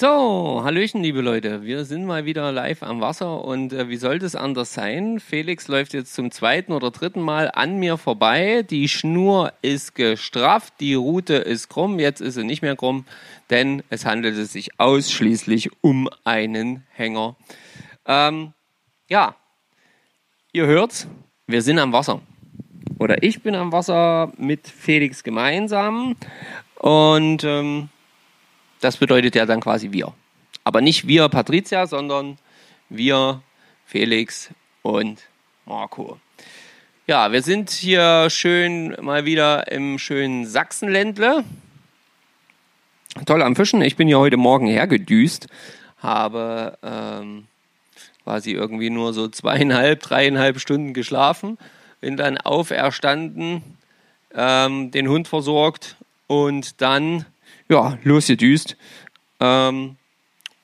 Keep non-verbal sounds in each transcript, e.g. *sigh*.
So, Hallöchen, liebe Leute. Wir sind mal wieder live am Wasser und äh, wie sollte es anders sein? Felix läuft jetzt zum zweiten oder dritten Mal an mir vorbei. Die Schnur ist gestrafft, die Route ist krumm. Jetzt ist sie nicht mehr krumm, denn es handelte sich ausschließlich um einen Hänger. Ähm, ja, ihr hört's, wir sind am Wasser. Oder ich bin am Wasser mit Felix gemeinsam und ähm, das bedeutet ja dann quasi wir. Aber nicht wir Patricia, sondern wir Felix und Marco. Ja, wir sind hier schön mal wieder im schönen Sachsenländle. Toll am Fischen. Ich bin hier heute Morgen hergedüst, habe ähm, quasi irgendwie nur so zweieinhalb, dreieinhalb Stunden geschlafen, bin dann auferstanden, ähm, den Hund versorgt und dann ja, losgedüst, ähm,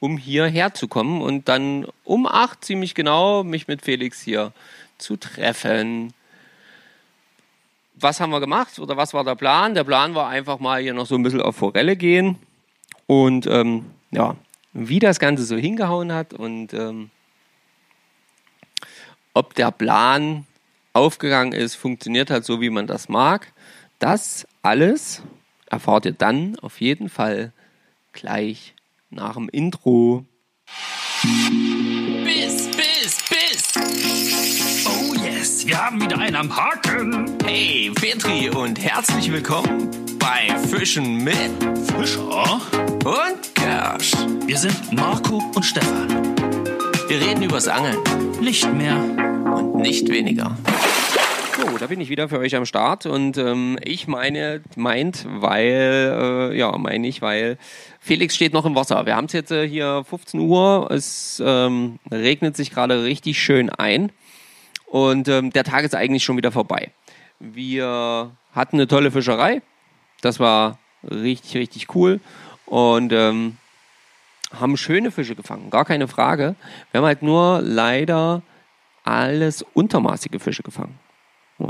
um hierher zu kommen und dann um acht ziemlich genau mich mit Felix hier zu treffen. Was haben wir gemacht oder was war der Plan? Der Plan war einfach mal hier noch so ein bisschen auf Forelle gehen und ähm, ja, wie das Ganze so hingehauen hat und ähm, ob der Plan aufgegangen ist, funktioniert hat so, wie man das mag. Das alles erfahrt ihr dann auf jeden Fall gleich nach dem Intro. Biss, Biss, Biss. Oh yes, wir haben wieder einen am Haken. Hey, Petri und herzlich willkommen bei Fischen mit Fischer und Kersch. Wir sind Marco und Stefan. Wir reden übers Angeln Nicht mehr. und nicht weniger. Da bin ich wieder für euch am Start und ähm, ich meine, meint, weil, äh, ja, meine ich, weil Felix steht noch im Wasser. Wir haben es jetzt äh, hier 15 Uhr, es ähm, regnet sich gerade richtig schön ein und ähm, der Tag ist eigentlich schon wieder vorbei. Wir hatten eine tolle Fischerei, das war richtig, richtig cool und ähm, haben schöne Fische gefangen, gar keine Frage. Wir haben halt nur leider alles untermaßige Fische gefangen. Ja.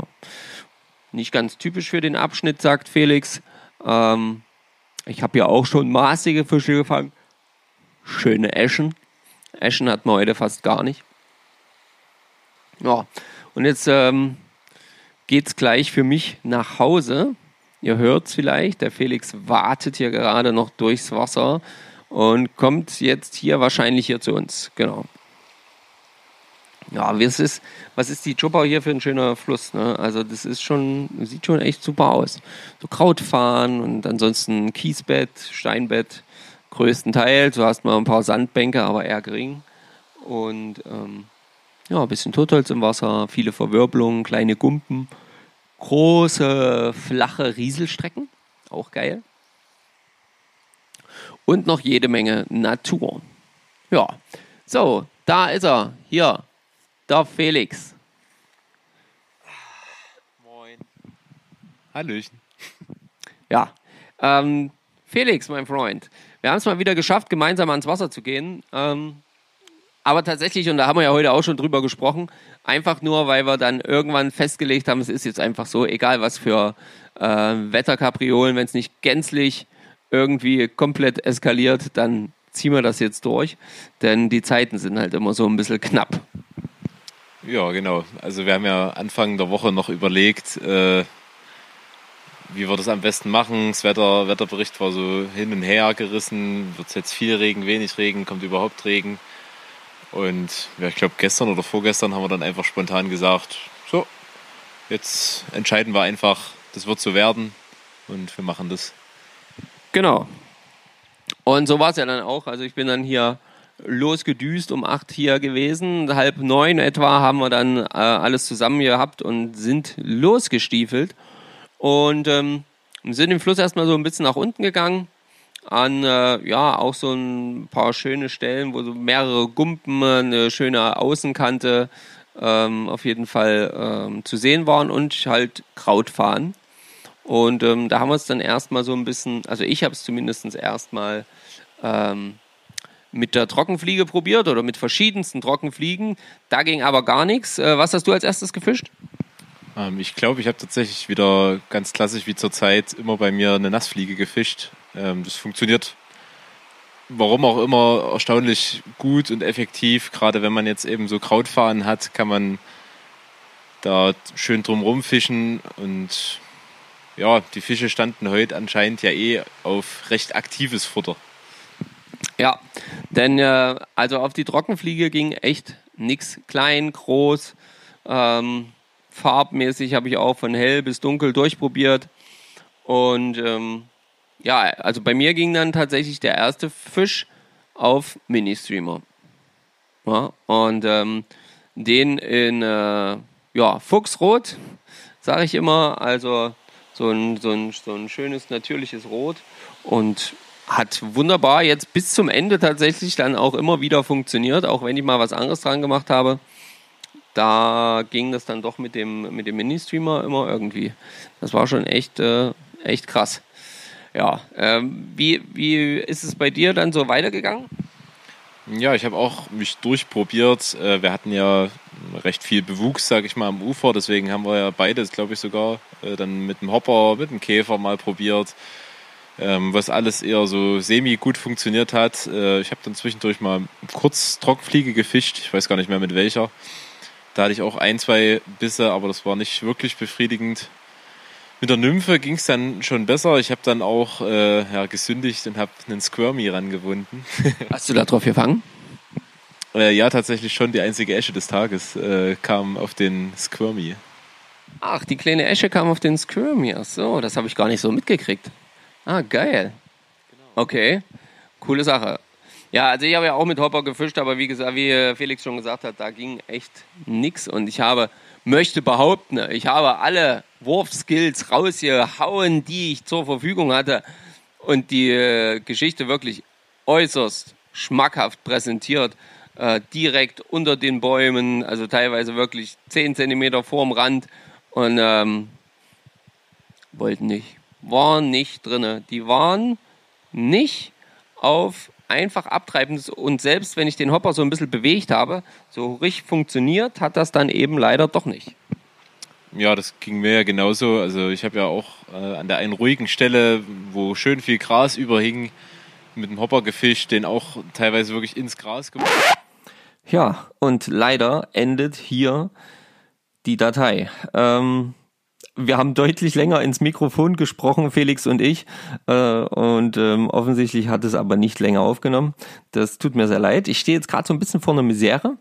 Nicht ganz typisch für den Abschnitt, sagt Felix. Ähm, ich habe ja auch schon maßige Fische gefangen. Schöne Eschen. Eschen hat man heute fast gar nicht. Ja, und jetzt ähm, geht es gleich für mich nach Hause. Ihr hört es vielleicht, der Felix wartet hier gerade noch durchs Wasser und kommt jetzt hier wahrscheinlich hier zu uns. Genau. Ja, was ist, was ist die Chopper hier für ein schöner Fluss? Ne? Also das ist schon, sieht schon echt super aus. So Krautfahren und ansonsten Kiesbett, Steinbett, größtenteils. Du hast mal ein paar Sandbänke, aber eher gering. Und ähm, ja, ein bisschen Totholz im Wasser, viele Verwirbelungen, kleine Gumpen, große, flache Rieselstrecken, auch geil. Und noch jede Menge Natur. Ja, so, da ist er, hier, der Felix. Moin. Hallöchen. Ja, ähm, Felix, mein Freund, wir haben es mal wieder geschafft, gemeinsam ans Wasser zu gehen. Ähm, aber tatsächlich, und da haben wir ja heute auch schon drüber gesprochen, einfach nur, weil wir dann irgendwann festgelegt haben, es ist jetzt einfach so, egal was für äh, Wetterkapriolen, wenn es nicht gänzlich irgendwie komplett eskaliert, dann ziehen wir das jetzt durch. Denn die Zeiten sind halt immer so ein bisschen knapp. Ja, genau. Also wir haben ja Anfang der Woche noch überlegt, äh, wie wir das am besten machen. Das Wetter, Wetterbericht war so hin und her gerissen. Wird es jetzt viel Regen, wenig Regen, kommt überhaupt Regen? Und ja, ich glaube gestern oder vorgestern haben wir dann einfach spontan gesagt, so, jetzt entscheiden wir einfach, das wird so werden und wir machen das. Genau. Und so war es ja dann auch. Also ich bin dann hier losgedüst um acht hier gewesen. Halb neun etwa haben wir dann äh, alles zusammen gehabt und sind losgestiefelt. Und ähm, sind im Fluss erstmal so ein bisschen nach unten gegangen. An äh, ja auch so ein paar schöne Stellen, wo so mehrere Gumpen, eine schöne Außenkante ähm, auf jeden Fall ähm, zu sehen waren und halt Krautfahren. Und ähm, da haben wir es dann erstmal so ein bisschen, also ich habe es zumindest erstmal ähm, mit der Trockenfliege probiert oder mit verschiedensten Trockenfliegen. Da ging aber gar nichts. Äh, was hast du als erstes gefischt? Ähm, ich glaube, ich habe tatsächlich wieder ganz klassisch wie zur Zeit immer bei mir eine Nassfliege gefischt. Ähm, das funktioniert warum auch immer erstaunlich gut und effektiv. Gerade wenn man jetzt eben so Krautfahren hat, kann man da schön drum fischen und ja, die Fische standen heute anscheinend ja eh auf recht aktives Futter. Ja, denn äh, also auf die Trockenfliege ging echt nichts klein, groß, ähm, farbmäßig habe ich auch von hell bis dunkel durchprobiert. Und ähm, ja, also bei mir ging dann tatsächlich der erste Fisch auf Mini-Streamer. Ja, und ähm, den in äh, ja, Fuchsrot, sage ich immer, also so ein, so, ein, so ein schönes natürliches Rot. Und hat wunderbar jetzt bis zum Ende tatsächlich dann auch immer wieder funktioniert, auch wenn ich mal was anderes dran gemacht habe. Da ging das dann doch mit dem, mit dem Mini-Streamer immer irgendwie. Das war schon echt, äh, echt krass. Ja, ähm, wie, wie ist es bei dir dann so weitergegangen? Ja, ich habe auch mich durchprobiert. Äh, wir hatten ja recht viel Bewuchs, sage ich mal, am Ufer. Deswegen haben wir ja beides, glaube ich, sogar äh, dann mit dem Hopper, mit dem Käfer mal probiert. Ähm, was alles eher so semi gut funktioniert hat. Äh, ich habe dann zwischendurch mal kurz Trockenfliege gefischt. Ich weiß gar nicht mehr mit welcher. Da hatte ich auch ein, zwei Bisse, aber das war nicht wirklich befriedigend. Mit der Nymphe ging es dann schon besser. Ich habe dann auch äh, ja, gesündigt und habe einen Squirmy rangebunden. *laughs* Hast du da drauf gefangen? äh, ja, tatsächlich schon die einzige Esche des Tages äh, kam auf den Squirmy. Ach, die kleine Esche kam auf den Squirmy. Ach so, das habe ich gar nicht so mitgekriegt. Ah, geil. Okay, coole Sache. Ja, also ich habe ja auch mit Hopper gefischt, aber wie gesagt, wie Felix schon gesagt hat, da ging echt nichts und ich habe möchte behaupten, ich habe alle Wurfskills rausgehauen, die ich zur Verfügung hatte und die äh, Geschichte wirklich äußerst schmackhaft präsentiert. Äh, direkt unter den Bäumen, also teilweise wirklich 10 cm vorm Rand und ähm, wollten nicht, waren nicht drinne. Die waren nicht auf einfach abtreiben. Und selbst wenn ich den Hopper so ein bisschen bewegt habe, so richtig funktioniert hat das dann eben leider doch nicht. Ja, das ging mir ja genauso. Also ich habe ja auch äh, an der einen ruhigen Stelle, wo schön viel Gras überhing, mit dem Hopper gefischt, den auch teilweise wirklich ins Gras gemacht. Ja, und leider endet hier die Datei. Ähm, wir haben deutlich länger ins Mikrofon gesprochen, Felix und ich. Äh, und ähm, offensichtlich hat es aber nicht länger aufgenommen. Das tut mir sehr leid. Ich stehe jetzt gerade so ein bisschen vor einer Misere.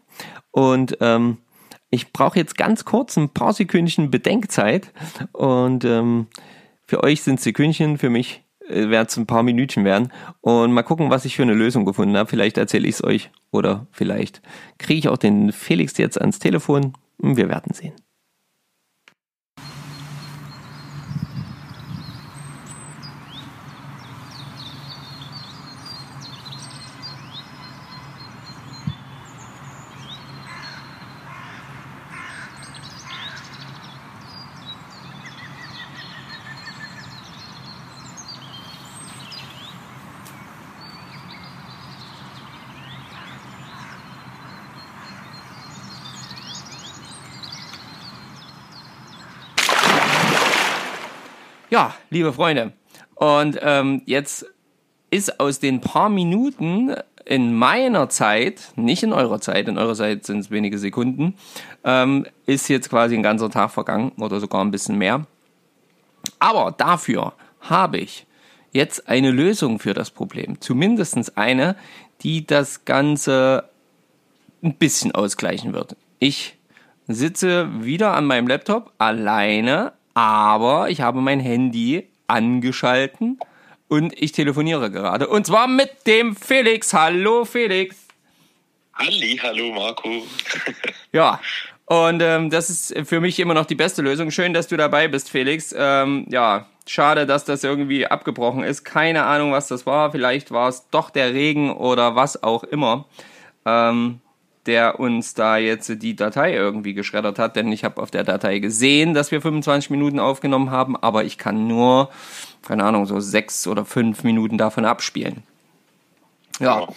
Und ähm, ich brauche jetzt ganz kurz ein paar Sekündchen Bedenkzeit. Und ähm, für euch sind Sekündchen, für mich äh, werden es ein paar Minütchen werden. Und mal gucken, was ich für eine Lösung gefunden habe. Vielleicht erzähle ich es euch oder vielleicht kriege ich auch den Felix jetzt ans Telefon. Wir werden sehen. Ja, liebe Freunde, und ähm, jetzt ist aus den paar Minuten in meiner Zeit, nicht in eurer Zeit, in eurer Zeit sind es wenige Sekunden, ähm, ist jetzt quasi ein ganzer Tag vergangen oder sogar ein bisschen mehr. Aber dafür habe ich jetzt eine Lösung für das Problem. Zumindest eine, die das Ganze ein bisschen ausgleichen wird. Ich sitze wieder an meinem Laptop alleine aber ich habe mein Handy angeschalten und ich telefoniere gerade. Und zwar mit dem Felix. Hallo Felix. Halli, hallo Marco. *laughs* ja, und ähm, das ist für mich immer noch die beste Lösung. Schön, dass du dabei bist, Felix. Ähm, ja, schade, dass das irgendwie abgebrochen ist. Keine Ahnung, was das war. Vielleicht war es doch der Regen oder was auch immer. Ähm, der uns da jetzt die Datei irgendwie geschreddert hat, denn ich habe auf der Datei gesehen, dass wir 25 Minuten aufgenommen haben, aber ich kann nur, keine Ahnung, so sechs oder fünf Minuten davon abspielen. Ja,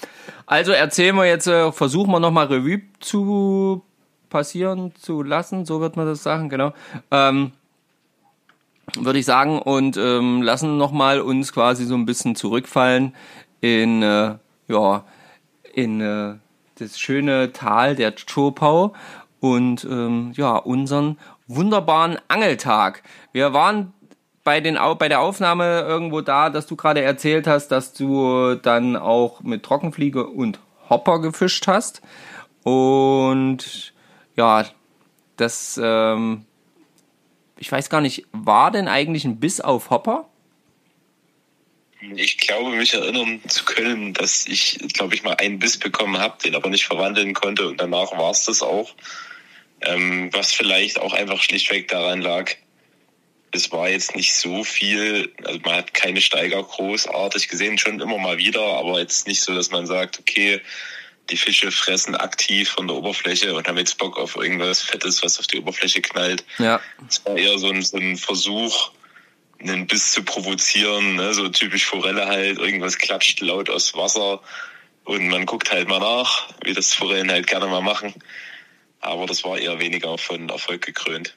also erzählen wir jetzt, äh, versuchen wir nochmal Revue zu passieren zu lassen, so wird man das sagen, genau. Ähm, würde ich sagen und ähm, lassen nochmal uns quasi so ein bisschen zurückfallen in äh, ja, in äh, das schöne Tal der Chopau und ähm, ja, unseren wunderbaren Angeltag. Wir waren bei, den, bei der Aufnahme irgendwo da, dass du gerade erzählt hast, dass du dann auch mit Trockenfliege und Hopper gefischt hast. Und ja, das, ähm, ich weiß gar nicht, war denn eigentlich ein Biss auf Hopper? Ich glaube, mich erinnern zu können, dass ich, glaube ich, mal einen Biss bekommen habe, den aber nicht verwandeln konnte und danach war es das auch. Ähm, was vielleicht auch einfach schlichtweg daran lag, es war jetzt nicht so viel, also man hat keine Steiger großartig gesehen, schon immer mal wieder, aber jetzt nicht so, dass man sagt, okay, die Fische fressen aktiv von der Oberfläche und haben jetzt Bock auf irgendwas Fettes, was auf die Oberfläche knallt. Ja. Es war eher so ein, so ein Versuch, einen Biss zu provozieren, ne? so typisch Forelle halt, irgendwas klatscht laut aus Wasser und man guckt halt mal nach, wie das Forellen halt gerne mal machen. Aber das war eher weniger von Erfolg gekrönt.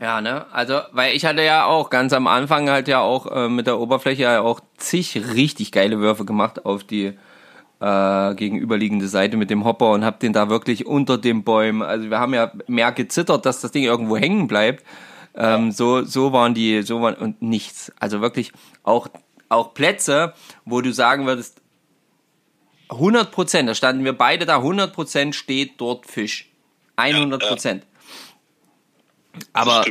Ja, ne? Also, weil ich hatte ja auch ganz am Anfang halt ja auch äh, mit der Oberfläche ja auch zig richtig geile Würfe gemacht auf die äh, gegenüberliegende Seite mit dem Hopper und hab den da wirklich unter den Bäumen. Also wir haben ja mehr gezittert, dass das Ding irgendwo hängen bleibt. Ähm, so, so waren die, so waren und nichts. Also wirklich auch, auch Plätze, wo du sagen würdest, 100 Prozent, da standen wir beide da, 100 Prozent steht dort Fisch. 100 Prozent. Aber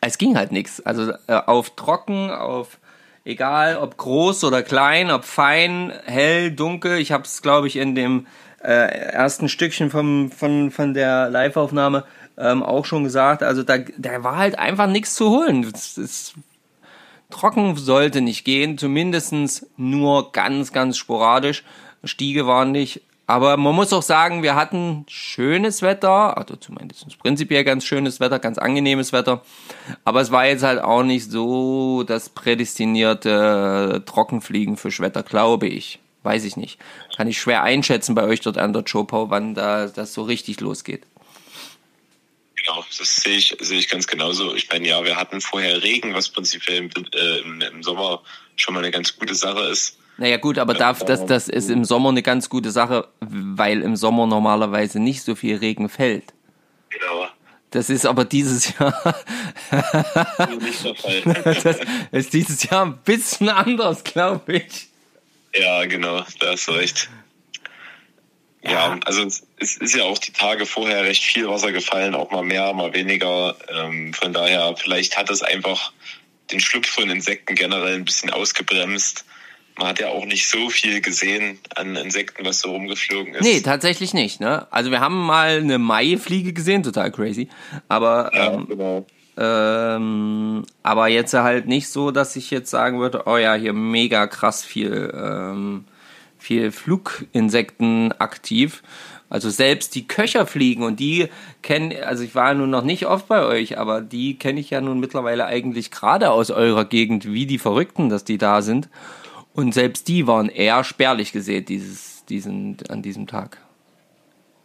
es ging halt nichts. Also äh, auf trocken, auf egal ob groß oder klein, ob fein, hell, dunkel. Ich habe es, glaube ich, in dem äh, ersten Stückchen vom, von, von der Live-Aufnahme ähm, auch schon gesagt. Also da, da war halt einfach nichts zu holen. Es, es, trocken sollte nicht gehen, zumindest nur ganz, ganz sporadisch. Stiege waren nicht. Aber man muss auch sagen, wir hatten schönes Wetter, also zumindest prinzipiell ganz schönes Wetter, ganz angenehmes Wetter. Aber es war jetzt halt auch nicht so das prädestinierte Trockenfliegenfischwetter, glaube ich. Weiß ich nicht. Kann ich schwer einschätzen bei euch dort an der Chopau, wann da das so richtig losgeht. Genau, das sehe ich, sehe ich ganz genauso. Ich meine, ja, wir hatten vorher Regen, was prinzipiell im, äh, im Sommer schon mal eine ganz gute Sache ist. Naja gut, aber darf, das, das ist im Sommer eine ganz gute Sache, weil im Sommer normalerweise nicht so viel Regen fällt. Genau. Das ist aber dieses Jahr. nicht der Fall. *laughs* das ist dieses Jahr ein bisschen anders, glaube ich. Ja, genau, da hast du recht. Ja, ja also es, ist ja auch die Tage vorher recht viel Wasser gefallen, auch mal mehr, mal weniger. Ähm, von daher, vielleicht hat es einfach den Schlupf von Insekten generell ein bisschen ausgebremst man hat ja auch nicht so viel gesehen an Insekten, was so rumgeflogen ist. Nee, tatsächlich nicht. Ne? Also wir haben mal eine Maifliege gesehen, total crazy. Aber, ja, ähm, genau. ähm, aber jetzt halt nicht so, dass ich jetzt sagen würde, oh ja, hier mega krass viel, ähm, viel Fluginsekten aktiv. Also selbst die Köcherfliegen und die kennen, also ich war nun noch nicht oft bei euch, aber die kenne ich ja nun mittlerweile eigentlich gerade aus eurer Gegend, wie die Verrückten, dass die da sind. Und selbst die waren eher spärlich gesät dieses, diesen, an diesem Tag.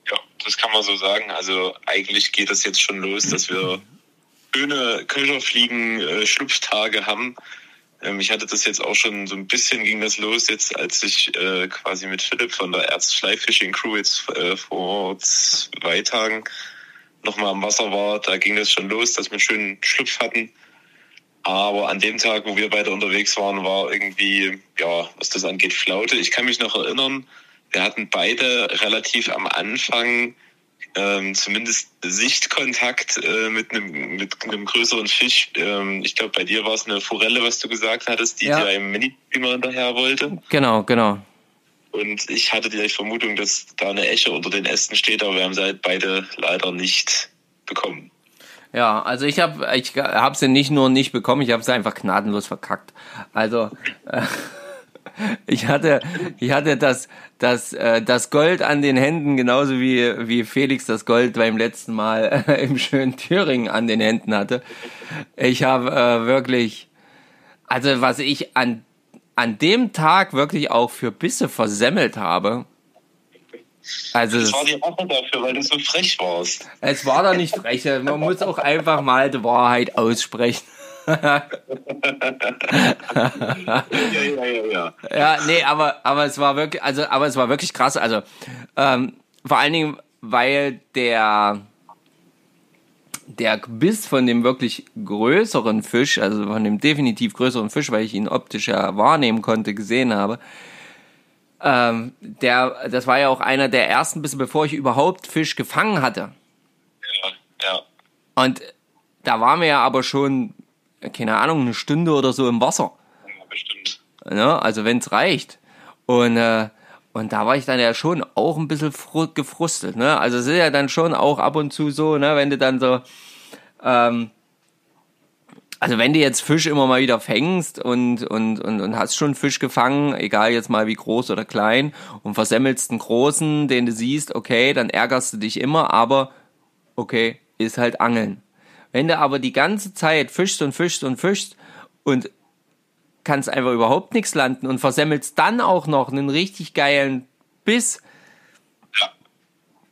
Ja, das kann man so sagen. Also eigentlich geht es jetzt schon los, dass wir *laughs* schöne Köcherfliegen-Schlupftage äh, haben. Ähm, ich hatte das jetzt auch schon so ein bisschen ging das los jetzt, als ich äh, quasi mit Philipp von der Erz Crew jetzt äh, vor zwei Tagen nochmal am Wasser war. Da ging das schon los, dass wir einen schönen Schlupf hatten. Aber an dem Tag, wo wir beide unterwegs waren, war irgendwie, ja, was das angeht, Flaute. Ich kann mich noch erinnern, wir hatten beide relativ am Anfang ähm, zumindest Sichtkontakt äh, mit, einem, mit einem größeren Fisch. Ähm, ich glaube, bei dir war es eine Forelle, was du gesagt hattest, die ja. dir einem Mini-Beamer hinterher wollte. Genau, genau. Und ich hatte die Vermutung, dass da eine Esche unter den Ästen steht, aber wir haben sie halt beide leider nicht bekommen. Ja, also ich habe ich hab sie nicht nur nicht bekommen, ich habe sie einfach gnadenlos verkackt. Also äh, *laughs* ich hatte ich hatte das das äh, das Gold an den Händen genauso wie wie Felix das Gold beim letzten Mal äh, im schönen Thüringen an den Händen hatte. Ich habe äh, wirklich also was ich an an dem Tag wirklich auch für Bisse versemmelt habe, also das war die Woche dafür, weil du so frech warst. Es war doch nicht frech. Man muss auch einfach mal die Wahrheit aussprechen. Ja, ja, ja, ja. Ja, nee, aber, aber es war wirklich, also, aber es war wirklich krass. Also, ähm, vor allen Dingen, weil der, der Biss von dem wirklich größeren Fisch, also von dem definitiv größeren Fisch, weil ich ihn optisch ja wahrnehmen konnte, gesehen habe, ähm, der, das war ja auch einer der ersten Bisse, bevor ich überhaupt Fisch gefangen hatte. ja, ja. Und da waren wir ja aber schon, keine Ahnung, eine Stunde oder so im Wasser. Ja, bestimmt. Ne? Also wenn es reicht. Und, äh, und da war ich dann ja schon auch ein bisschen fru- gefrustet. Ne? Also es ist ja dann schon auch ab und zu so, ne? wenn du dann so, ähm, also wenn du jetzt Fisch immer mal wieder fängst und, und, und, und hast schon Fisch gefangen, egal jetzt mal wie groß oder klein, und versemmelst einen großen, den du siehst, okay, dann ärgerst du dich immer, aber okay, ist halt Angeln. Wenn du aber die ganze Zeit fischst und fischst und fischst und kannst einfach überhaupt nichts landen und versemmelst dann auch noch einen richtig geilen Biss,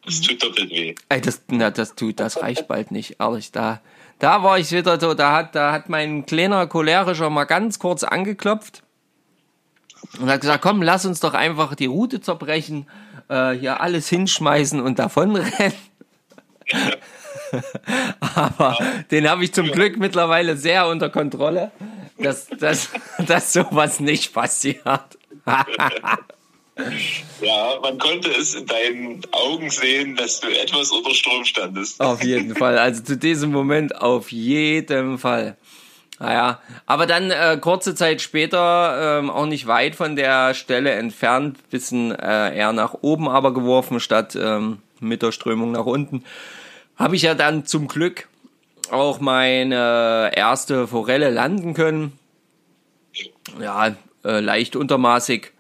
Das tut doppelt weh. ey, das, na, das tut, das reicht bald nicht, ehrlich, da, da war ich wieder so, da hat, da hat mein kleiner cholerischer mal ganz kurz angeklopft und hat gesagt, komm, lass uns doch einfach die Route zerbrechen, äh, hier alles hinschmeißen und davonrennen. *laughs* *laughs* Aber den habe ich zum Glück mittlerweile sehr unter Kontrolle, dass, dass, *laughs* dass sowas nicht passiert. *laughs* Ja, man konnte es in deinen Augen sehen, dass du etwas unter Strom standest. Auf jeden Fall. Also zu diesem Moment auf jeden Fall. Naja, aber dann äh, kurze Zeit später, ähm, auch nicht weit von der Stelle entfernt, bisschen äh, eher nach oben aber geworfen, statt ähm, mit der Strömung nach unten, habe ich ja dann zum Glück auch meine erste Forelle landen können. Ja, äh, leicht untermaßig.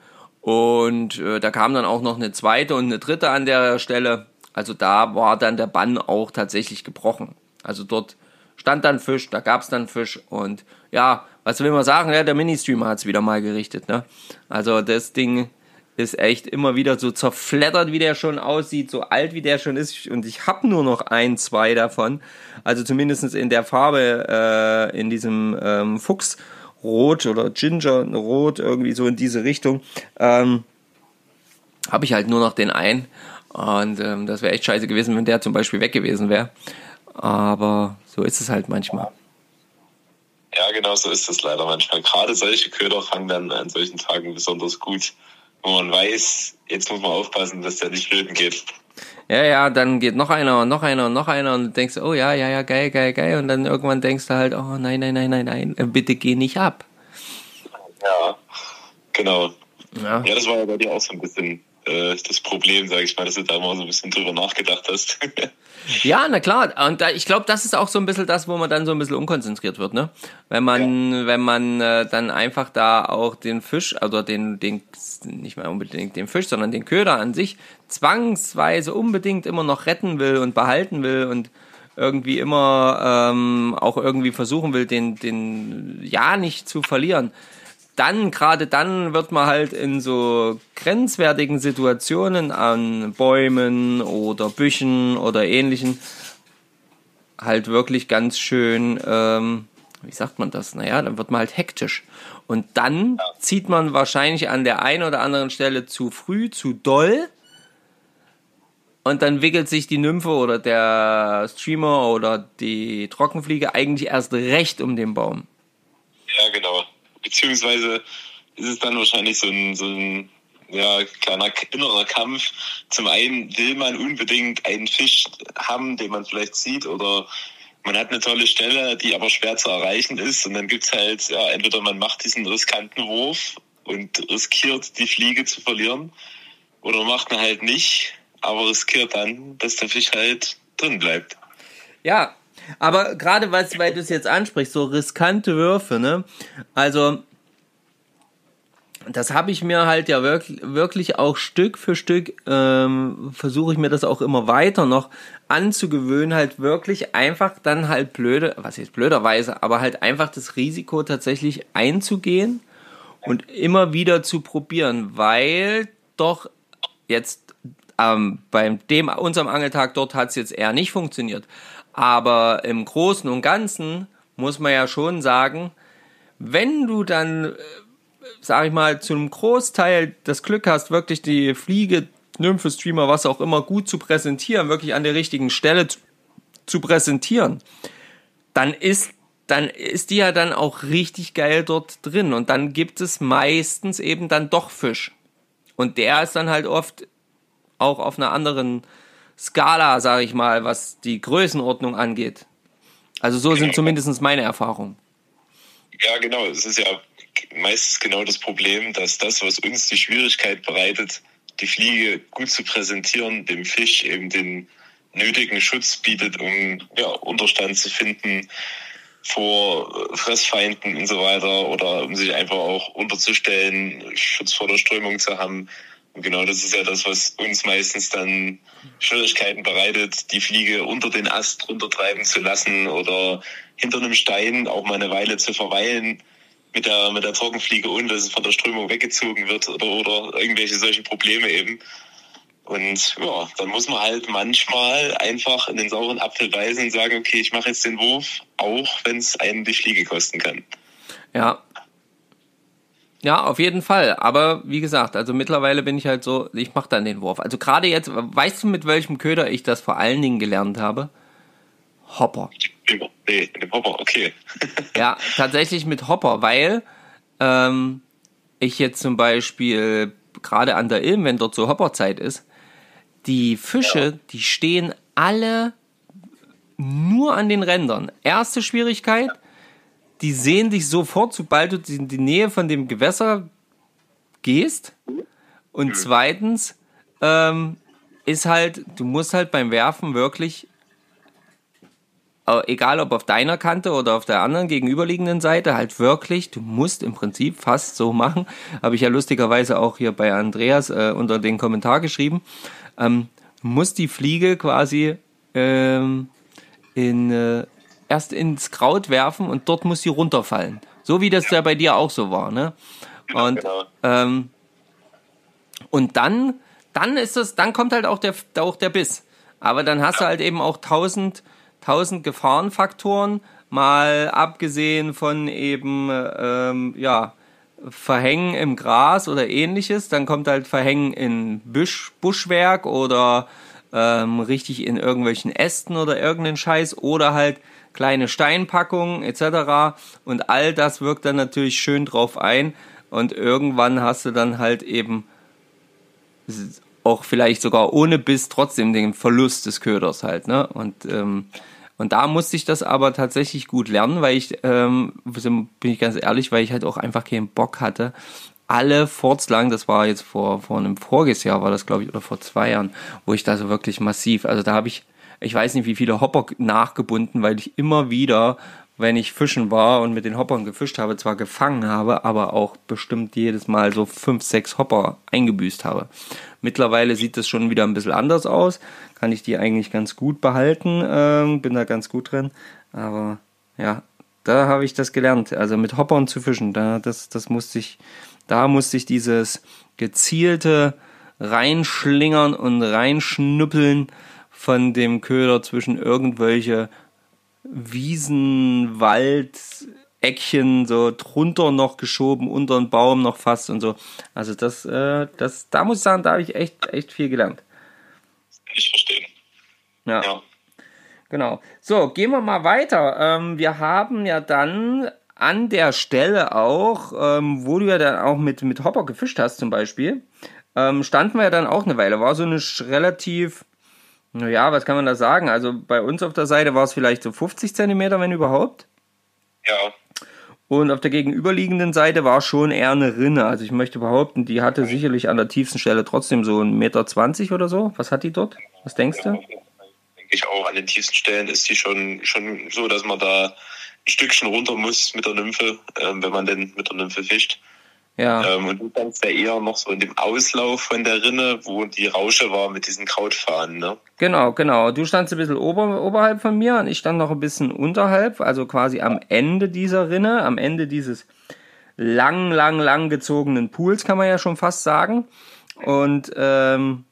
Und äh, da kam dann auch noch eine zweite und eine dritte an der Stelle. Also da war dann der Bann auch tatsächlich gebrochen. Also dort stand dann Fisch, da gab's dann Fisch und ja, was will man sagen, ja, der Ministreamer hat's wieder mal gerichtet, ne? Also das Ding ist echt immer wieder so zerfleddert, wie der schon aussieht, so alt, wie der schon ist und ich habe nur noch ein, zwei davon, also zumindestens in der Farbe, äh, in diesem ähm, Fuchsrot oder Gingerrot, irgendwie so in diese Richtung, ähm, habe ich halt nur noch den einen und ähm, das wäre echt scheiße gewesen, wenn der zum Beispiel weg gewesen wäre, aber so ist es halt manchmal. Ja, genau so ist es leider manchmal. Gerade solche Köder fangen dann an solchen Tagen besonders gut, wo man weiß, jetzt muss man aufpassen, dass der nicht flöten geht. Ja, ja, dann geht noch einer und noch einer und noch einer und du denkst, oh ja, ja, ja, geil, geil, geil. Und dann irgendwann denkst du halt, oh nein, nein, nein, nein, nein, äh, bitte geh nicht ab. Ja, genau. Ja, Ja, das war ja bei dir auch so ein bisschen äh, das Problem, sage ich mal, dass du da mal so ein bisschen drüber nachgedacht hast. *laughs* ja na klar. Und da, ich glaube, das ist auch so ein bisschen das, wo man dann so ein bisschen unkonzentriert wird, ne? Wenn man, wenn man äh, dann einfach da auch den Fisch, also den, den, nicht mal unbedingt den Fisch, sondern den Köder an sich zwangsweise unbedingt immer noch retten will und behalten will und irgendwie immer ähm, auch irgendwie versuchen will, den, den ja nicht zu verlieren. Dann, gerade dann wird man halt in so grenzwertigen Situationen an Bäumen oder Büchen oder ähnlichen halt wirklich ganz schön, ähm, wie sagt man das? Naja, dann wird man halt hektisch. Und dann zieht man wahrscheinlich an der einen oder anderen Stelle zu früh, zu doll. Und dann wickelt sich die Nymphe oder der Streamer oder die Trockenfliege eigentlich erst recht um den Baum. Beziehungsweise ist es dann wahrscheinlich so ein, so ein ja, kleiner innerer Kampf. Zum einen will man unbedingt einen Fisch haben, den man vielleicht sieht, oder man hat eine tolle Stelle, die aber schwer zu erreichen ist. Und dann gibt's halt, ja, entweder man macht diesen riskanten Wurf und riskiert, die Fliege zu verlieren, oder macht man halt nicht, aber riskiert dann, dass der Fisch halt drin bleibt. Ja, aber gerade weil, weil du es jetzt ansprichst, so riskante Würfe, ne? Also, das habe ich mir halt ja wirklich, wirklich auch Stück für Stück, ähm, versuche ich mir das auch immer weiter noch anzugewöhnen, halt wirklich einfach dann halt blöde, was jetzt blöderweise, aber halt einfach das Risiko tatsächlich einzugehen und immer wieder zu probieren, weil doch jetzt ähm, beim dem unserem Angeltag dort hat es jetzt eher nicht funktioniert. Aber im Großen und Ganzen muss man ja schon sagen, wenn du dann, äh, sag ich mal, zu einem Großteil das Glück hast, wirklich die Fliege, Nymphe, Streamer, was auch immer, gut zu präsentieren, wirklich an der richtigen Stelle zu, zu präsentieren, dann ist dann ist die ja dann auch richtig geil dort drin und dann gibt es meistens eben dann doch Fisch. Und der ist dann halt oft auch auf einer anderen Skala, sage ich mal, was die Größenordnung angeht. Also so sind zumindest meine Erfahrungen. Ja, genau. Es ist ja meistens genau das Problem, dass das, was uns die Schwierigkeit bereitet, die Fliege gut zu präsentieren, dem Fisch eben den nötigen Schutz bietet, um ja, Unterstand zu finden vor Fressfeinden und so weiter oder um sich einfach auch unterzustellen, Schutz vor der Strömung zu haben. Und genau das ist ja das, was uns meistens dann Schwierigkeiten bereitet, die Fliege unter den Ast runtertreiben zu lassen oder hinter einem Stein auch mal eine Weile zu verweilen mit der, mit der Trockenfliege, ohne dass es von der Strömung weggezogen wird oder, oder irgendwelche solche Probleme eben. Und ja, dann muss man halt manchmal einfach in den sauren Apfel beißen und sagen, okay, ich mache jetzt den Wurf, auch wenn es einen die Fliege kosten kann. Ja. Ja, auf jeden Fall. Aber wie gesagt, also mittlerweile bin ich halt so, ich mache dann den Wurf. Also gerade jetzt, weißt du, mit welchem Köder ich das vor allen Dingen gelernt habe? Hopper. Nee, mit dem Hopper, okay. ja, tatsächlich mit Hopper, weil ähm, ich jetzt zum Beispiel gerade an der Ilm, wenn dort so Hopperzeit ist, die Fische, ja. die stehen alle nur an den Rändern. Erste Schwierigkeit, die sehen dich sofort, sobald du in die Nähe von dem Gewässer gehst. Und zweitens ähm, ist halt, du musst halt beim Werfen wirklich, äh, egal ob auf deiner Kante oder auf der anderen gegenüberliegenden Seite, halt wirklich, du musst im Prinzip fast so machen. Habe ich ja lustigerweise auch hier bei Andreas äh, unter den Kommentar geschrieben. Ähm, muss die Fliege quasi ähm, in äh, erst ins Kraut werfen und dort muss sie runterfallen. So wie das ja, ja bei dir auch so war, ne? Genau, und genau. Ähm, und dann, dann ist es, dann kommt halt auch der, auch der Biss. Aber dann hast ja. du halt eben auch tausend, tausend Gefahrenfaktoren, mal abgesehen von eben, ähm, ja, Verhängen im Gras oder ähnliches. Dann kommt halt Verhängen in Busch, Buschwerk oder ähm, richtig in irgendwelchen Ästen oder irgendeinen Scheiß oder halt kleine Steinpackungen etc. Und all das wirkt dann natürlich schön drauf ein. Und irgendwann hast du dann halt eben auch vielleicht sogar ohne Biss trotzdem den Verlust des Köders halt. Ne? Und, ähm, und da musste ich das aber tatsächlich gut lernen, weil ich, ähm, bin ich ganz ehrlich, weil ich halt auch einfach keinen Bock hatte, alle Forts lang, das war jetzt vor, vor einem voriges Jahr, war das glaube ich, oder vor zwei Jahren, wo ich da so wirklich massiv, also da habe ich ich weiß nicht, wie viele Hopper nachgebunden, weil ich immer wieder, wenn ich fischen war und mit den Hoppern gefischt habe, zwar gefangen habe, aber auch bestimmt jedes Mal so fünf, sechs Hopper eingebüßt habe. Mittlerweile sieht das schon wieder ein bisschen anders aus. Kann ich die eigentlich ganz gut behalten, ähm, bin da ganz gut drin. Aber ja, da habe ich das gelernt. Also mit Hoppern zu fischen, da, das, das musste ich, da musste ich dieses gezielte reinschlingern und reinschnüppeln von dem Köder zwischen irgendwelche Wiesen, Wald, Eckchen so drunter noch geschoben, unter den Baum noch fast und so. Also das, äh, das, da muss ich sagen, da habe ich echt, echt viel gelernt. Ich verstehe. Ja. ja. Genau. So, gehen wir mal weiter. Ähm, wir haben ja dann an der Stelle auch, ähm, wo du ja dann auch mit, mit Hopper gefischt hast zum Beispiel, ähm, standen wir ja dann auch eine Weile. War so eine relativ naja, was kann man da sagen? Also bei uns auf der Seite war es vielleicht so 50 Zentimeter, wenn überhaupt. Ja. Und auf der gegenüberliegenden Seite war schon eher eine Rinne. Also ich möchte behaupten, die hatte sicherlich an der tiefsten Stelle trotzdem so 1,20 Meter oder so. Was hat die dort? Was denkst du? Denke ich auch, an den tiefsten Stellen ist die schon, schon so, dass man da ein Stückchen runter muss mit der Nymphe, äh, wenn man denn mit der Nymphe fischt. Ja. Ähm, und du standst ja eher noch so in dem Auslauf von der Rinne, wo die Rausche war mit diesen Krautfahnen, ne? Genau, genau. Du standst ein bisschen ober, oberhalb von mir und ich stand noch ein bisschen unterhalb, also quasi am Ende dieser Rinne, am Ende dieses lang, lang, lang gezogenen Pools, kann man ja schon fast sagen. Und ähm,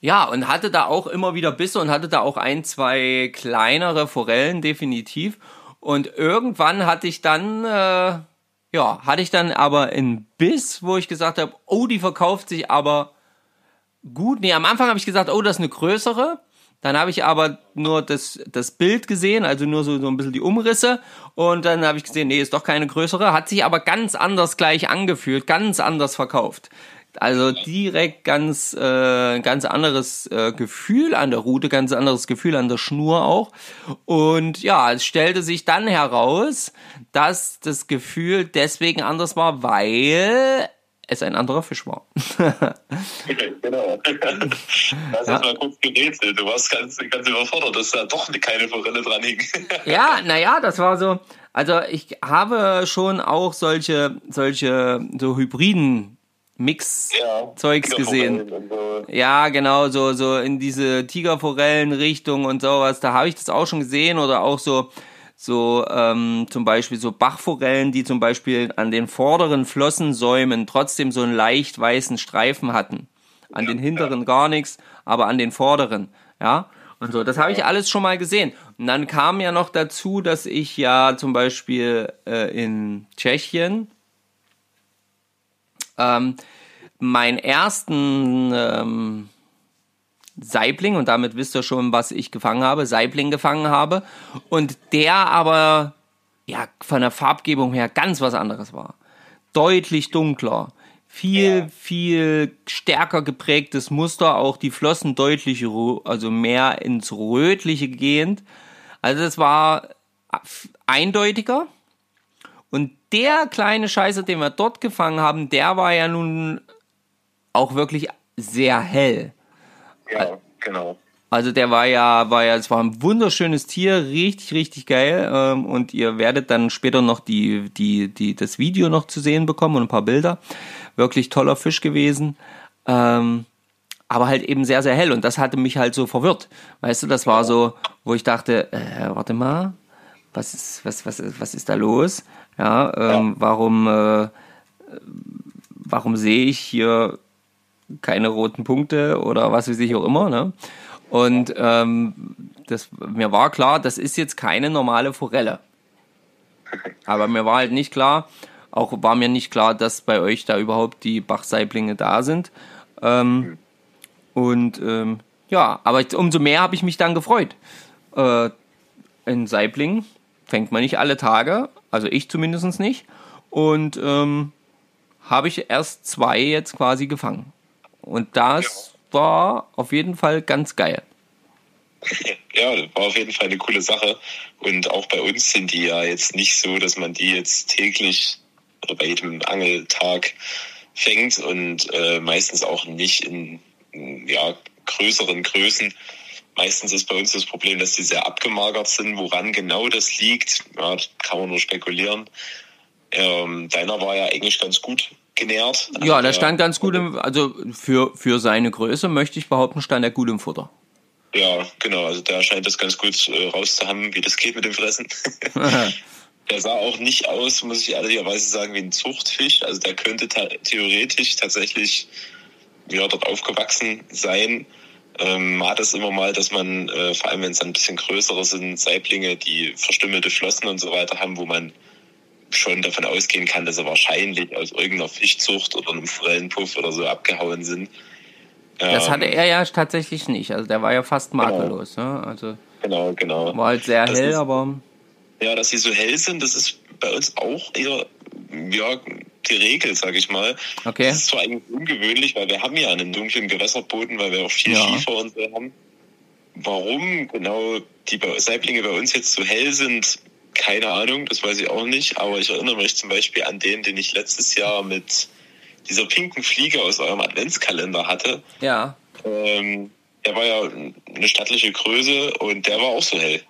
Ja, und hatte da auch immer wieder Bisse und hatte da auch ein, zwei kleinere Forellen definitiv. Und irgendwann hatte ich dann, äh, ja, hatte ich dann aber einen Biss, wo ich gesagt habe, oh, die verkauft sich aber gut. Nee, am Anfang habe ich gesagt, oh, das ist eine größere. Dann habe ich aber nur das, das Bild gesehen, also nur so, so ein bisschen die Umrisse. Und dann habe ich gesehen, nee, ist doch keine größere. Hat sich aber ganz anders gleich angefühlt, ganz anders verkauft. Also direkt ganz, äh, ganz anderes äh, Gefühl an der Route, ganz anderes Gefühl an der Schnur auch. Und ja, es stellte sich dann heraus, dass das Gefühl deswegen anders war, weil es ein anderer Fisch war. genau. *laughs* Das ja. mal kurz gerätselt. Du warst ganz, ganz überfordert, dass da doch keine Forelle dran hing. *laughs* ja, naja, das war so. Also ich habe schon auch solche, solche so hybriden Mix-Zeugs ja, gesehen. So. Ja, genau, so, so in diese Tigerforellen-Richtung und sowas. Da habe ich das auch schon gesehen oder auch so, so ähm, zum Beispiel so Bachforellen, die zum Beispiel an den vorderen Flossensäumen trotzdem so einen leicht weißen Streifen hatten. An ja, den hinteren ja. gar nichts, aber an den vorderen, ja. Und so, das habe ich alles schon mal gesehen. Und dann kam ja noch dazu, dass ich ja zum Beispiel äh, in Tschechien ähm, meinen ersten ähm, Saibling, und damit wisst ihr schon, was ich gefangen habe, Saibling gefangen habe, und der aber ja von der Farbgebung her ganz was anderes war. Deutlich dunkler, viel, ja. viel stärker geprägtes Muster, auch die Flossen deutlich, also mehr ins Rötliche gehend. Also es war eindeutiger. Und der kleine Scheiße, den wir dort gefangen haben, der war ja nun auch wirklich sehr hell. Ja, genau. Also der war ja, war ja, es war ein wunderschönes Tier, richtig, richtig geil. Ähm, und ihr werdet dann später noch die, die, die, das Video noch zu sehen bekommen und ein paar Bilder. Wirklich toller Fisch gewesen. Ähm, aber halt eben sehr, sehr hell. Und das hatte mich halt so verwirrt. Weißt du, das war so, wo ich dachte, äh, warte mal, was ist, was, was, was ist da los? Ja, ähm, ja. warum, äh, warum sehe ich hier keine roten Punkte oder was weiß ich auch immer. Ne? Und ähm, das, mir war klar, das ist jetzt keine normale Forelle. *laughs* Aber mir war halt nicht klar, auch war mir nicht klar, dass bei euch da überhaupt die Bachsaiblinge da sind. Ähm, und ähm, ja, aber umso mehr habe ich mich dann gefreut. Äh, in Saibling fängt man nicht alle Tage, also ich zumindest nicht. Und ähm, habe ich erst zwei jetzt quasi gefangen. Und das ja. war auf jeden Fall ganz geil. *laughs* Ja, war auf jeden Fall eine coole Sache. Und auch bei uns sind die ja jetzt nicht so, dass man die jetzt täglich oder bei jedem Angeltag fängt und äh, meistens auch nicht in, ja, größeren Größen. Meistens ist bei uns das Problem, dass die sehr abgemagert sind. Woran genau das liegt, ja, kann man nur spekulieren. Ähm, deiner war ja eigentlich ganz gut genährt. Ja, der stand ganz gut im, also für, für seine Größe möchte ich behaupten, stand er gut im Futter. Ja, genau, also der scheint das ganz gut äh, rauszuhaben, wie das geht mit dem Fressen. *laughs* der sah auch nicht aus, muss ich ehrlicherweise sagen, wie ein Zuchtfisch. Also der könnte ta theoretisch tatsächlich ja, dort aufgewachsen sein. Ähm, man hat es immer mal, dass man, äh, vor allem wenn es ein bisschen größere sind, Saiblinge, die verstümmelte Flossen und so weiter haben, wo man schon davon ausgehen kann, dass sie wahrscheinlich aus irgendeiner Fischzucht oder einem Forellenpuff oder so abgehauen sind. Das hatte ähm, er ja tatsächlich nicht. Also der war ja fast genau. makellos. Genau. Ne? Also genau, genau. War halt sehr das hell, ist, aber. Ja, dass sie so hell sind, das ist bei uns auch eher ja, die Regel, sag ich mal. Okay. Das ist zwar eigentlich ungewöhnlich, weil wir haben ja einen dunklen Gewässerboden, weil wir auch viel ja. Schiefer und so haben. Warum genau die Saiblinge bei uns jetzt so hell sind, keine Ahnung, das weiß ich auch nicht, aber ich erinnere mich zum Beispiel an den, den ich letztes Jahr mit dieser pinken Fliege aus eurem Adventskalender hatte. Ja. Ähm, der war ja eine stattliche Größe und der war auch so hell.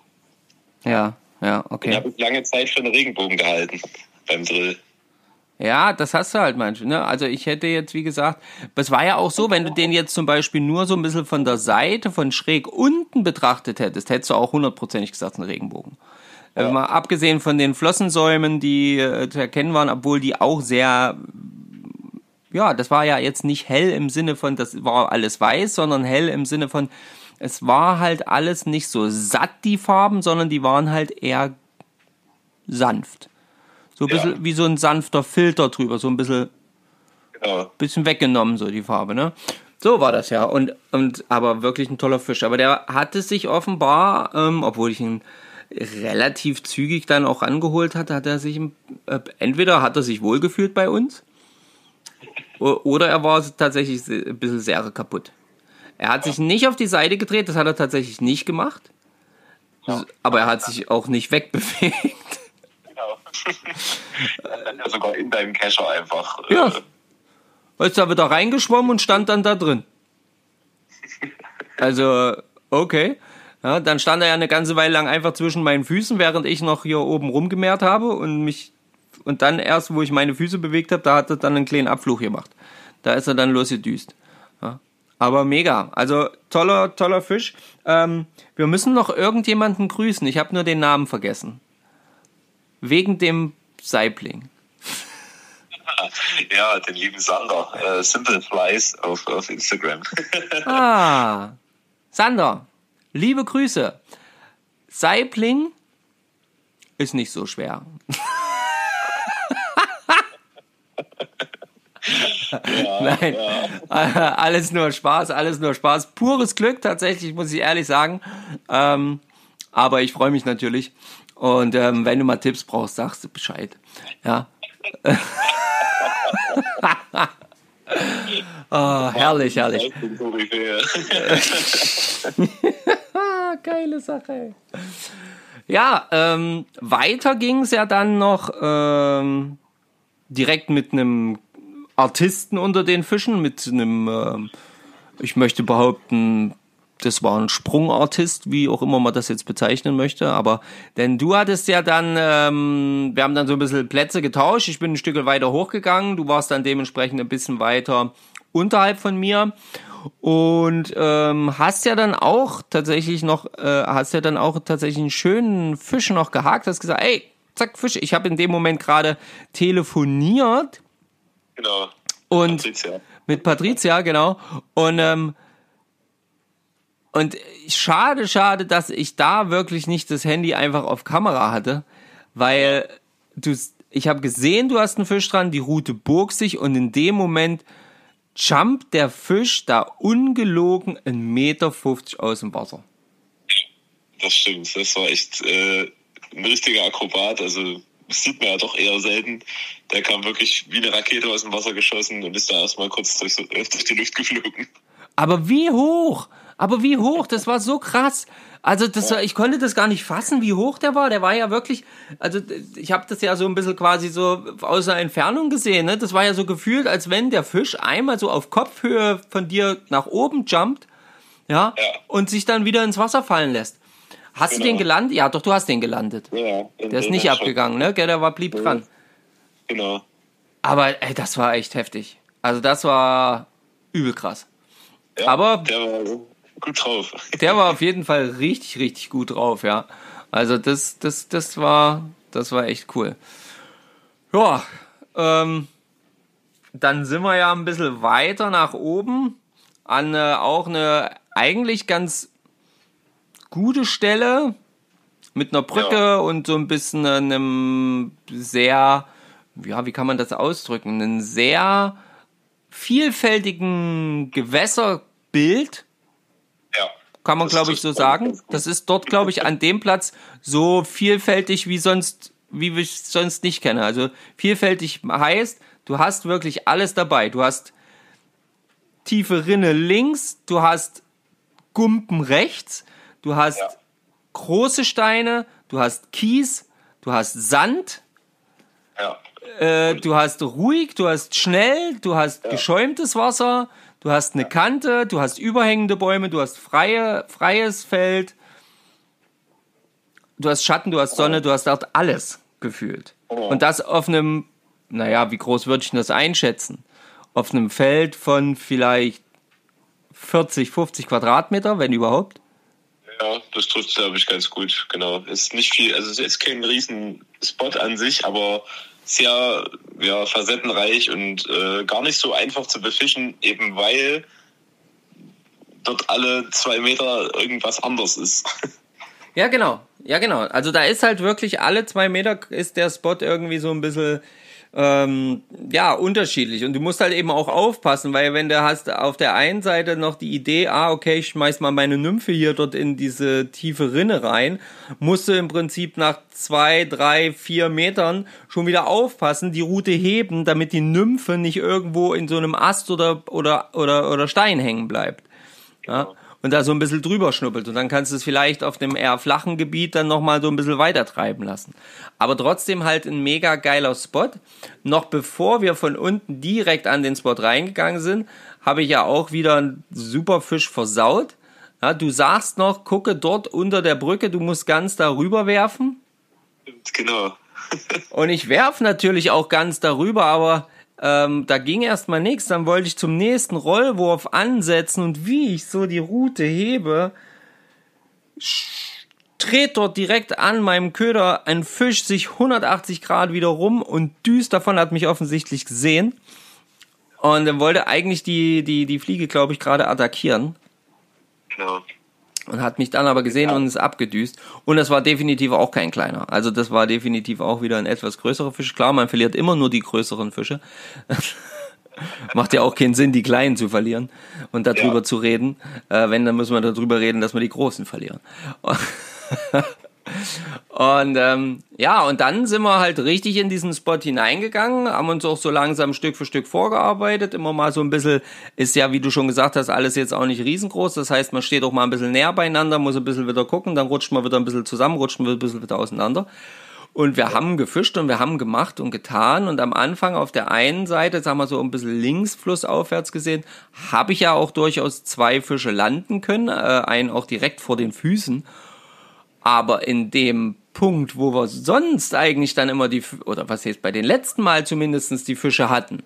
Ja, ja, okay. Den habe ich lange Zeit für einen Regenbogen gehalten beim Drill. Ja, das hast du halt manchmal. Ne? Also ich hätte jetzt, wie gesagt, es war ja auch so, wenn du den jetzt zum Beispiel nur so ein bisschen von der Seite, von schräg unten betrachtet hättest, hättest du auch hundertprozentig gesagt, ein Regenbogen. Ja. Mal abgesehen von den Flossensäumen, die äh, zu erkennen waren, obwohl die auch sehr ja, das war ja jetzt nicht hell im Sinne von, das war alles weiß, sondern hell im Sinne von, es war halt alles nicht so satt, die Farben, sondern die waren halt eher sanft. So ein Ja. bisschen wie so ein sanfter Filter drüber, so ein bisschen Genau. bisschen weggenommen, so die Farbe, ne? So war das ja. Und, und aber wirklich ein toller Fisch. Aber der hatte sich offenbar, ähm, obwohl ich ihn relativ zügig dann auch angeholt hatte, hat er sich äh, entweder hat er sich wohlgefühlt bei uns oder er war tatsächlich ein bisschen sehr kaputt. Er hat sich nicht auf die Seite gedreht, das hat er tatsächlich nicht gemacht. Aber er hat sich auch nicht wegbewegt. Dann ja sogar in deinem Kescher einfach. äh, Ja. ist da wieder reingeschwommen und stand dann da drin. Also, okay. Ja, dann stand er ja eine ganze Weile lang einfach zwischen meinen Füßen, während ich noch hier oben rumgemehrt habe und mich und dann erst, wo ich meine Füße bewegt habe, da hat er dann einen kleinen Abflug gemacht. Da ist er dann losgedüst. Ja. Aber mega. Also toller, toller Fisch. Ähm, wir müssen noch irgendjemanden grüßen. Ich habe nur den Namen vergessen. Wegen dem Saibling. *laughs* Ja, den lieben Sander. Äh, Simple Flies auf, auf Instagram. *laughs* Ah, Sander, liebe Grüße. Saibling ist nicht so schwer. *laughs* Nein, alles nur Spaß, alles nur Spaß. Pures Glück, tatsächlich, muss ich ehrlich sagen. Ähm, aber ich freue mich natürlich. Und ähm, wenn du mal Tipps brauchst, sagst du Bescheid. Ja. oh, *laughs* herrlich, herrlich. *laughs* Geile Sache. Ja, ähm, weiter ging es ja dann noch ähm, direkt mit einem Artisten unter den Fischen, mit einem, ähm, ich möchte behaupten, das war ein Sprungartist, wie auch immer man das jetzt bezeichnen möchte. Aber denn du hattest ja dann, ähm, wir haben dann so ein bisschen Plätze getauscht. Ich bin ein Stück weiter hochgegangen. Du warst dann dementsprechend ein bisschen weiter unterhalb von mir und ähm, hast ja dann auch tatsächlich noch, äh, hast ja dann auch tatsächlich einen schönen Fisch noch gehakt. Hast gesagt, ey, zack Fisch. Ich habe in dem Moment gerade telefoniert Genau. und Patricia. mit Patricia, genau. Und, ähm, und schade, schade, dass ich da wirklich nicht das Handy einfach auf Kamera hatte, weil du, ich habe gesehen, du hast einen Fisch dran, die Route bog sich und in dem Moment jumpt der Fisch da ungelogen 1,50 Meter aus dem Wasser. Das stimmt. Das war echt äh, ein richtiger Akrobat. Also das sieht man ja doch eher selten. Der kam wirklich wie eine Rakete aus dem Wasser geschossen und ist da erstmal kurz durch, *laughs* durch die Luft geflogen. Aber wie hoch? Aber wie hoch? Das war so krass. Also das, war- ich konnte das gar nicht fassen, wie hoch der war. Der war ja wirklich, also ich habe das ja so ein bisschen quasi so aus der Entfernung gesehen. Ne? Das war ja so gefühlt, als wenn der Fisch einmal so auf Kopfhöhe von dir nach oben jumpt, ja, Ja. und sich dann wieder ins Wasser fallen lässt. Hast du Genau. den gelandet? Ja, doch, du hast den gelandet. Ja, Der ist nicht abgegangen, ne? Der war blieb dran. Genau. Aber ey, das war echt heftig. Also das war übel krass. Ja, Aber- der war gut drauf. Der war auf jeden Fall richtig, richtig gut drauf, ja. Also das, das, das war, das war echt cool. Ja, ähm, dann sind wir ja ein bisschen weiter nach oben an äh, auch eine eigentlich ganz gute Stelle mit einer Brücke Ja. und so ein bisschen einem sehr, ja, wie kann man das ausdrücken, einen sehr vielfältigen Gewässerbild. Kann man glaube ich so sagen. Das ist dort glaube ich an dem Platz so vielfältig wie sonst, wie ich es sonst nicht kenne. Also vielfältig heißt, du hast wirklich alles dabei. Du hast tiefe Rinne links, du hast Gumpen rechts, du hast Ja. große Steine, du hast Kies, du hast Sand, Ja. äh, du hast ruhig, du hast schnell, du hast geschäumtes Wasser, du hast eine Kante, du hast überhängende Bäume, du hast freie, freies Feld, du hast Schatten, du hast Sonne, du hast dort alles gefühlt. Und das auf einem, naja, wie groß würde ich das einschätzen? Auf einem Feld von vielleicht 40, 50 Quadratmeter, wenn überhaupt. Ja, das trifft, glaube ich, ganz gut. Genau. Es ist nicht viel, also es ist kein riesen Spot an sich, aber sehr ja, facettenreich und äh, gar nicht so einfach zu befischen, eben weil dort alle zwei Meter irgendwas anders ist. Ja, genau. Ja, genau. Also da ist halt wirklich alle zwei Meter ist der Spot irgendwie so ein bisschen ähm, ja, unterschiedlich. Und du musst halt eben auch aufpassen, weil wenn du hast auf der einen Seite noch die Idee, ah, okay, ich schmeiß mal meine Nymphe hier dort in diese tiefe Rinne rein, musst du im Prinzip nach zwei, drei, vier Metern schon wieder aufpassen, die Route heben, damit die Nymphe nicht irgendwo in so einem Ast oder, oder, oder, oder Stein hängen bleibt. Ja? Und da so ein bisschen drüber schnuppelt. Und dann kannst du es vielleicht auf dem eher flachen Gebiet dann nochmal so ein bisschen weiter treiben lassen. Aber trotzdem halt ein mega geiler Spot. Noch bevor wir von unten direkt an den Spot reingegangen sind, habe ich ja auch wieder einen super Fisch versaut. Ja, du sagst noch, gucke dort unter der Brücke, du musst ganz darüber werfen. Genau. *laughs* und ich werf natürlich auch ganz darüber, aber ähm, da ging erstmal nichts. Dann wollte ich zum nächsten Rollwurf ansetzen und wie ich so die Route hebe, dreht dort direkt an meinem Köder ein Fisch sich 180 Grad wieder rum und düst davon hat mich offensichtlich gesehen. Und dann wollte eigentlich die, die, die Fliege, glaube ich, gerade attackieren. Genau und hat mich dann aber gesehen ja. und ist abgedüst. Und das war definitiv auch kein kleiner. Also das war definitiv auch wieder ein etwas größerer Fisch. Klar, man verliert immer nur die größeren Fische. *laughs* Macht ja auch keinen Sinn, die kleinen zu verlieren und darüber ja. zu reden. Äh, wenn, dann müssen wir darüber reden, dass wir die großen verlieren. *laughs* Und ähm, ja, und dann sind wir halt richtig in diesen Spot hineingegangen, haben uns auch so langsam Stück für Stück vorgearbeitet, immer mal so ein bisschen, ist ja, wie du schon gesagt hast, alles jetzt auch nicht riesengroß, das heißt, man steht auch mal ein bisschen näher beieinander, muss ein bisschen wieder gucken, dann rutscht man wieder ein bisschen zusammen, rutscht man ein bisschen wieder auseinander. Und wir haben gefischt und wir haben gemacht und getan. Und am Anfang auf der einen Seite, sagen wir so ein bisschen links flussaufwärts gesehen, habe ich ja auch durchaus zwei Fische landen können, äh, einen auch direkt vor den Füßen. Aber in dem Punkt, wo wir sonst eigentlich dann immer die, oder was jetzt bei den letzten Mal zumindestens die Fische hatten,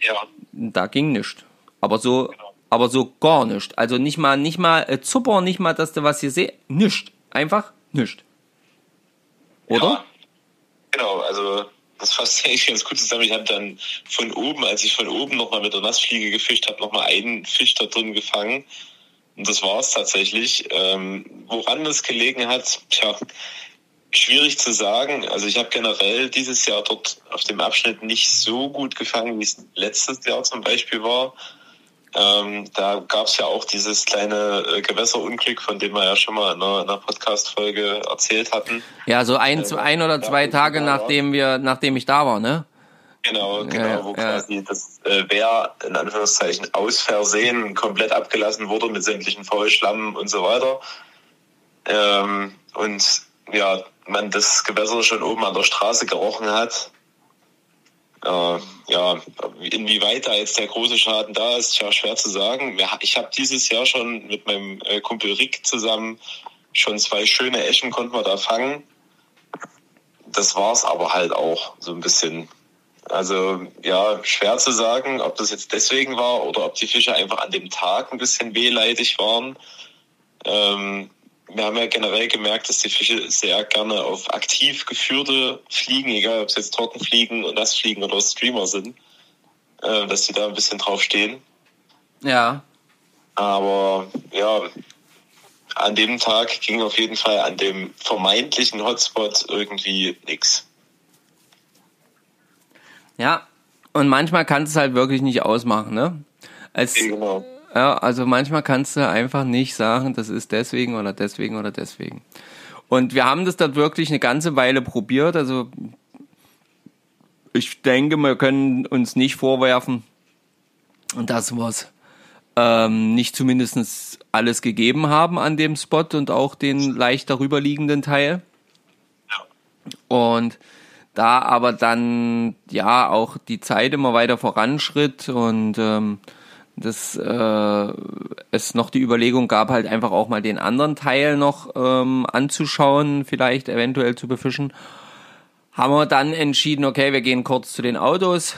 ja. da ging nichts. Aber so, genau. aber so gar nicht. Also nicht mal, nicht mal äh, Zucker, nicht mal, dass du was hier siehst, nichts. Einfach nichts. Oder? Ja, genau, also das fasst *laughs* eigentlich ganz gut zusammen. Ich habe dann von oben, als ich von oben nochmal mit der Nassfliege gefischt habe, nochmal einen Fisch da drin gefangen und das war es tatsächlich. Ähm, woran das gelegen hat, tja, schwierig zu sagen. Also ich habe generell dieses Jahr dort auf dem Abschnitt nicht so gut gefangen, wie es letztes Jahr zum Beispiel war. Ähm, da gab es ja auch dieses kleine äh, Gewässerunglück, von dem wir ja schon mal in einer, einer Podcast-Folge erzählt hatten. Ja, so ein, äh, ein oder zwei Tage nachdem wir, nachdem ich da war, ne? Genau, genau, ja, wo ja. quasi das äh, Wehr in Anführungszeichen aus Versehen komplett abgelassen wurde mit sämtlichen Faulschlamm und so weiter. Ähm, und ja, man das Gewässer schon oben an der Straße gerochen hat. Äh, ja, inwieweit da jetzt der große Schaden da ist, ja schwer zu sagen. Ich habe dieses Jahr schon mit meinem äh, Kumpel Rick zusammen schon zwei schöne Eschen konnten wir da fangen. Das war's aber halt auch so ein bisschen. Also ja, schwer zu sagen, ob das jetzt deswegen war oder ob die Fische einfach an dem Tag ein bisschen wehleidig waren. Ähm, wir haben ja generell gemerkt, dass die Fische sehr gerne auf aktiv geführte Fliegen, egal ob es jetzt Trockenfliegen und Nassfliegen oder Streamer sind, äh, dass sie da ein bisschen drauf stehen. Ja. Aber ja, an dem Tag ging auf jeden Fall an dem vermeintlichen Hotspot irgendwie nichts. Ja, und manchmal kannst du es halt wirklich nicht ausmachen, ne? Als, genau. Ja, also manchmal kannst du einfach nicht sagen, das ist deswegen oder deswegen oder deswegen. Und wir haben das dort wirklich eine ganze Weile probiert. Also ich denke, wir können uns nicht vorwerfen, dass wir es ähm, nicht zumindest alles gegeben haben an dem Spot und auch den leicht darüber liegenden Teil. Ja. Und da aber dann ja auch die Zeit immer weiter voranschritt und ähm, das äh, es noch die Überlegung gab, halt einfach auch mal den anderen Teil noch ähm, anzuschauen, vielleicht eventuell zu befischen, haben wir dann entschieden, okay, wir gehen kurz zu den Autos,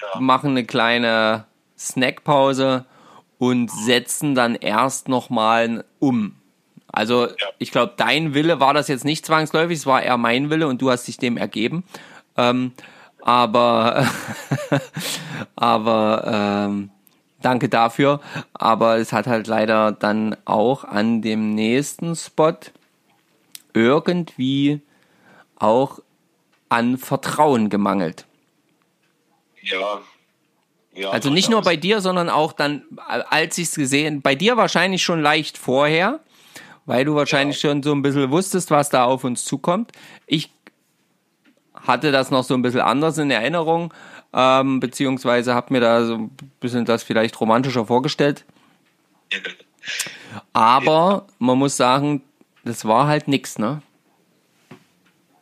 ja. machen eine kleine Snackpause und setzen dann erst nochmal um. Also ja. ich glaube, dein Wille war das jetzt nicht zwangsläufig, es war eher mein Wille und du hast dich dem ergeben. Ähm, aber *laughs* aber ähm, danke dafür. Aber es hat halt leider dann auch an dem nächsten Spot irgendwie auch an Vertrauen gemangelt. Ja. ja Also nicht nur bei dir, sondern auch dann, als ich es gesehen, bei dir wahrscheinlich schon leicht vorher, weil du wahrscheinlich schon so ein bisschen wusstest, was da auf uns zukommt. Ich hatte das noch so ein bisschen anders in Erinnerung, ähm, beziehungsweise habe mir da so ein bisschen das vielleicht romantischer vorgestellt. Aber man muss sagen, das war halt nix, ne?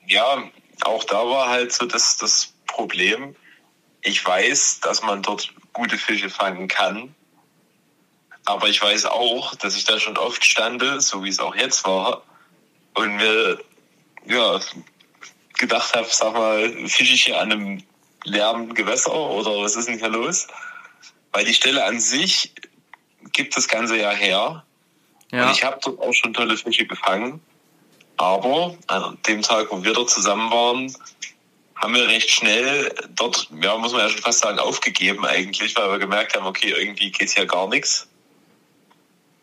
Ja, auch da war halt so das, das Problem. Ich weiß, dass man dort gute Fische fangen kann. Aber ich weiß auch, dass ich da schon oft stande, so wie es auch jetzt war, und mir ja, gedacht habe, sag mal, fische ich hier an einem leeren Gewässer oder was ist denn hier los? Weil die Stelle an sich gibt das Ganze ja her. Und ich habe dort auch schon tolle Fische gefangen. Aber an dem Tag, wo wir dort zusammen waren, haben wir recht schnell dort, ja, muss man ja schon fast sagen, aufgegeben eigentlich, weil wir gemerkt haben, okay, irgendwie geht's hier gar nichts.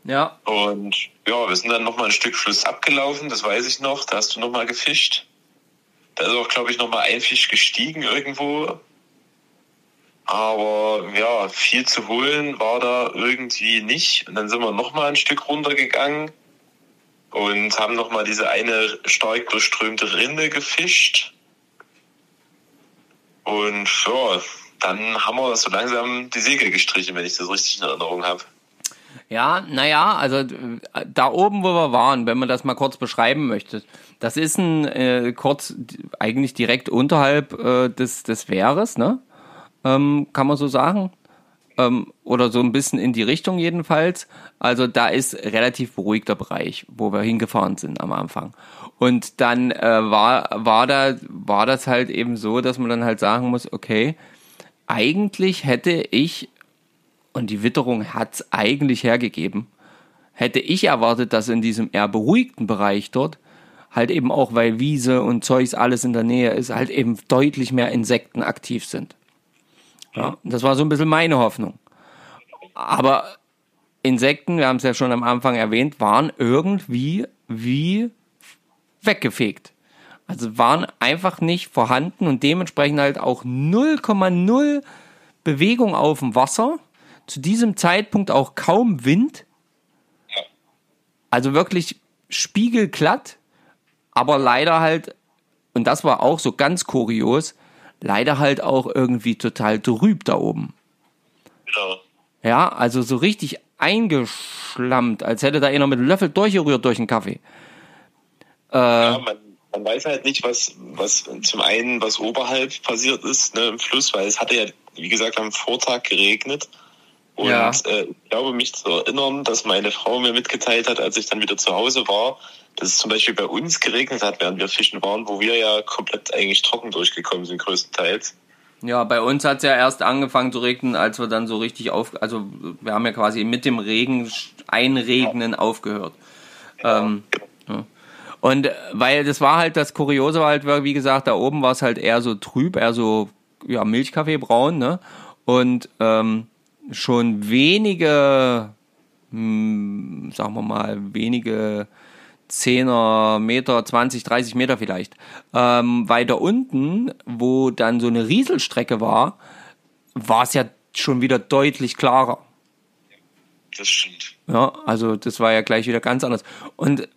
Ja. Und ja, wir sind dann nochmal ein Stück Fluss abgelaufen, das weiß ich noch. Da hast du nochmal gefischt. Da ist auch, glaube ich, nochmal ein Fisch gestiegen irgendwo. Aber ja, viel zu holen war da irgendwie nicht. Und dann sind wir nochmal ein Stück runtergegangen und haben nochmal diese eine stark durchströmte Rinde gefischt. Und ja, dann haben wir so langsam die Segel gestrichen, wenn ich das richtig in Erinnerung habe. Ja, naja, also äh, da oben, wo wir waren, wenn man das mal kurz beschreiben möchte, das ist ein äh, kurz eigentlich direkt unterhalb äh, des, des Wehres, ne? Ähm, kann man so sagen. Ähm, oder so ein bisschen in die Richtung jedenfalls. Also da ist relativ beruhigter Bereich, wo wir hingefahren sind am Anfang. Und dann äh, war, war, da, war das halt eben so, dass man dann halt sagen muss, okay, eigentlich hätte ich und die Witterung hat's eigentlich hergegeben. Hätte ich erwartet, dass in diesem eher beruhigten Bereich dort halt eben auch, weil Wiese und Zeugs alles in der Nähe ist, halt eben deutlich mehr Insekten aktiv sind. Ja, das war so ein bisschen meine Hoffnung. Aber Insekten, wir haben es ja schon am Anfang erwähnt, waren irgendwie wie weggefegt. Also waren einfach nicht vorhanden und dementsprechend halt auch 0,0 Bewegung auf dem Wasser. Zu diesem Zeitpunkt auch kaum Wind. Also wirklich spiegelglatt, aber leider halt, und das war auch so ganz kurios, leider halt auch irgendwie total trüb da oben. Genau. Ja, also so richtig eingeschlammt, als hätte da einer mit einem Löffel durchgerührt durch den Kaffee. Ja, man, man weiß halt nicht, was, was zum einen, was oberhalb passiert ist ne, im Fluss, weil es hatte ja, wie gesagt, am Vortag geregnet. Und Ja. äh, ich glaube, mich zu erinnern, dass meine Frau mir mitgeteilt hat, als ich dann wieder zu Hause war, dass es zum Beispiel bei uns geregnet hat, während wir fischen waren, wo wir ja komplett eigentlich trocken durchgekommen sind, größtenteils. Ja, bei uns hat's ja erst angefangen zu regnen, als wir dann so richtig auf, also wir haben ja quasi mit dem Regen einregnen aufgehört. Ähm, ja. Und weil das war halt das Kuriose war halt, wie gesagt, da oben war es halt eher so trüb, eher so ja Milchkaffeebraun, ne? Und ähm, schon wenige, hm, sagen wir mal, wenige Zehner Meter, 20, 30 Meter vielleicht. Ähm, weiter unten, wo dann so eine Rieselstrecke war, war es ja schon wieder deutlich klarer. Das stimmt. Ja, also das war ja gleich wieder ganz anders. Und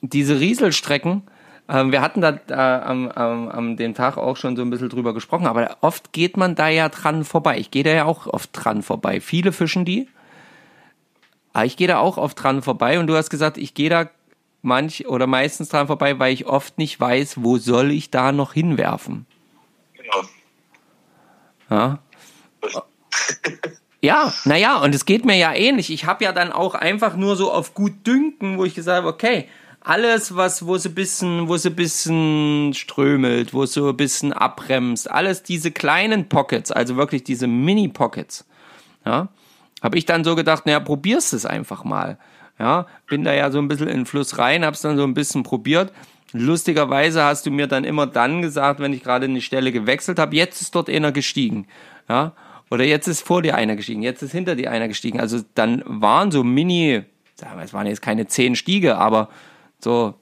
diese Rieselstrecken, ähm, wir hatten da äh, am, am, am dem Tag auch schon so ein bisschen drüber gesprochen, aber oft geht man da ja dran vorbei. Ich gehe da ja auch oft dran vorbei. Viele fischen die. Aber ich gehe da auch oft dran vorbei und du hast gesagt, ich gehe da manch oder meistens dran vorbei, weil ich oft nicht weiß, wo soll ich da noch hinwerfen. Genau. Ja. Ja, naja, und es geht mir ja ähnlich. Ich habe ja dann auch einfach nur so auf gut dünken, wo ich gesagt habe, okay, alles, was, wo ein bisschen, wo ein bisschen strömelt, wo so ein bisschen abbremst, alles diese kleinen Pockets, also wirklich diese Mini-Pockets, ja, habe ich dann so gedacht, naja, probierst es einfach mal. Ja, bin da ja so ein bisschen in den Fluss rein, hab's dann so ein bisschen probiert lustigerweise hast du mir dann immer dann gesagt, wenn ich gerade eine Stelle gewechselt habe, jetzt ist dort einer gestiegen. Ja, oder jetzt ist vor dir einer gestiegen, jetzt ist hinter dir einer gestiegen. Also dann waren so Mini, es waren jetzt keine zehn Stiege, aber so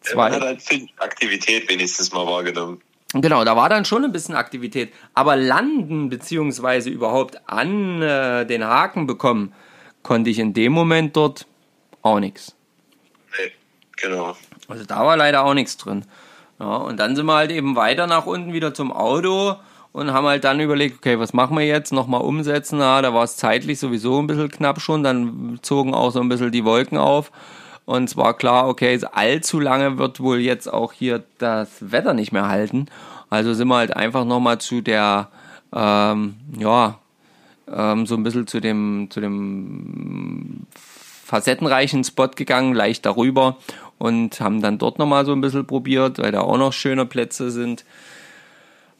zwei. Man hat halt Aktivität wenigstens mal wahrgenommen. Genau, da war dann schon ein bisschen Aktivität. Aber landen beziehungsweise überhaupt an äh, den Haken bekommen, konnte ich in dem Moment dort auch nichts. Nee, genau. Also da war leider auch nichts drin. Ja, und dann sind wir halt eben weiter nach unten wieder zum Auto und haben halt dann überlegt, okay, was machen wir jetzt? Nochmal umsetzen. Ja, da war es zeitlich sowieso ein bisschen knapp schon. Dann zogen auch so ein bisschen die Wolken auf. Und es war klar, okay, allzu lange wird wohl jetzt auch hier das Wetter nicht mehr halten. Also sind wir halt einfach nochmal zu der, ähm, ja, ähm, so ein bisschen zu dem, zu dem facettenreichen Spot gegangen, leicht darüber und haben dann dort nochmal so ein bisschen probiert, weil da auch noch schöne Plätze sind.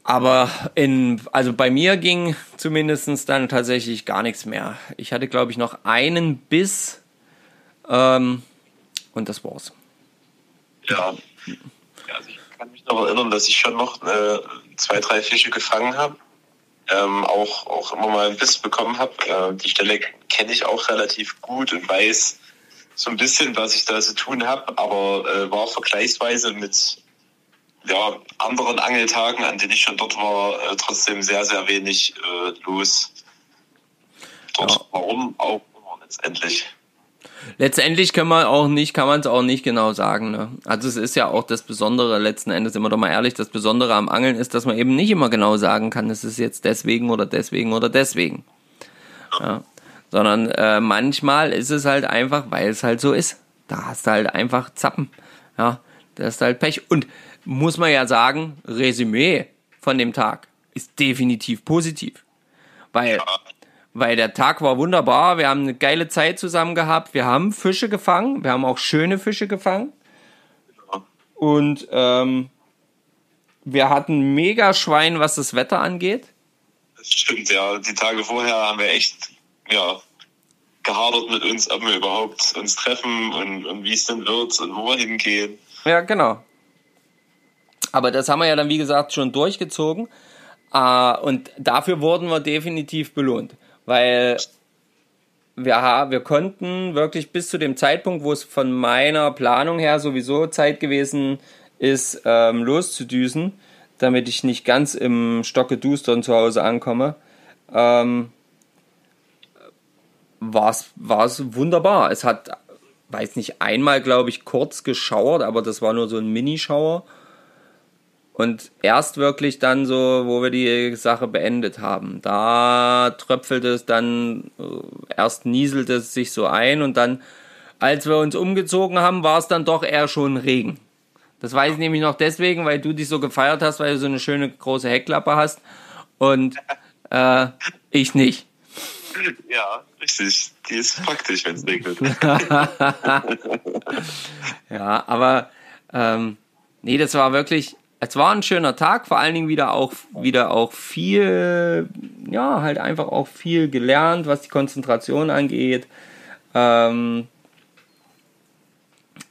Aber in, also bei mir ging zumindest dann tatsächlich gar nichts mehr. Ich hatte, glaube ich, noch einen Biss ähm, und das war's. Ja. ja also ich kann mich noch erinnern, dass ich schon noch äh, zwei, drei Fische gefangen habe. Ähm, auch, auch immer mal ein Biss bekommen habe. Äh, die Stelle kenne ich auch relativ gut und weiß so ein bisschen, was ich da zu tun habe, aber äh, war vergleichsweise mit ja, anderen Angeltagen, an denen ich schon dort war, äh, trotzdem sehr, sehr wenig äh, los. Dort, ja. warum auch immer letztendlich. Letztendlich kann man auch nicht, kann man es auch nicht genau sagen. Ne? Also es ist ja auch das Besondere letzten Endes, immer doch mal ehrlich, das Besondere am Angeln ist, dass man eben nicht immer genau sagen kann, es ist jetzt deswegen oder deswegen oder deswegen. Ja. Sondern äh, manchmal ist es halt einfach, weil es halt so ist. Da hast du halt einfach Zappen. Ja, das ist halt Pech. Und muss man ja sagen, Resümee von dem Tag ist definitiv positiv. Weil, weil der Tag war wunderbar, wir haben eine geile Zeit zusammen gehabt, wir haben Fische gefangen, wir haben auch schöne Fische gefangen. Und ähm, wir hatten mega Schwein, was das Wetter angeht. Das stimmt, ja. Die Tage vorher haben wir echt, ja, gehadert mit uns, ob wir überhaupt uns treffen und, und wie es denn wird und wo wir hingehen. Ja, genau. Aber das haben wir ja dann, wie gesagt, schon durchgezogen. Äh, und dafür wurden wir definitiv belohnt. Weil wir, wir konnten wirklich bis zu dem Zeitpunkt, wo es von meiner Planung her sowieso Zeit gewesen ist, ähm, loszudüsen, damit ich nicht ganz im Stocke Dustern zu Hause ankomme, ähm, war es wunderbar. Es hat, weiß nicht, einmal, glaube ich, kurz geschauert, aber das war nur so ein Minischauer. Und erst wirklich dann so, wo wir die Sache beendet haben, da tröpfelte es dann, äh, erst nieselte es sich so ein und dann, als wir uns umgezogen haben, war es dann doch eher schon Regen. Das weiß ich nämlich noch deswegen, weil du dich so gefeiert hast, weil du so eine schöne große Heckklappe hast und äh, ich nicht. *laughs* Ja, richtig. Die ist praktisch, wenn es regnet. *laughs* ja, aber ähm, nee, das war wirklich, es war ein schöner Tag, vor allen Dingen wieder auch, wieder auch viel, ja, halt einfach auch viel gelernt, was die Konzentration angeht. Ähm,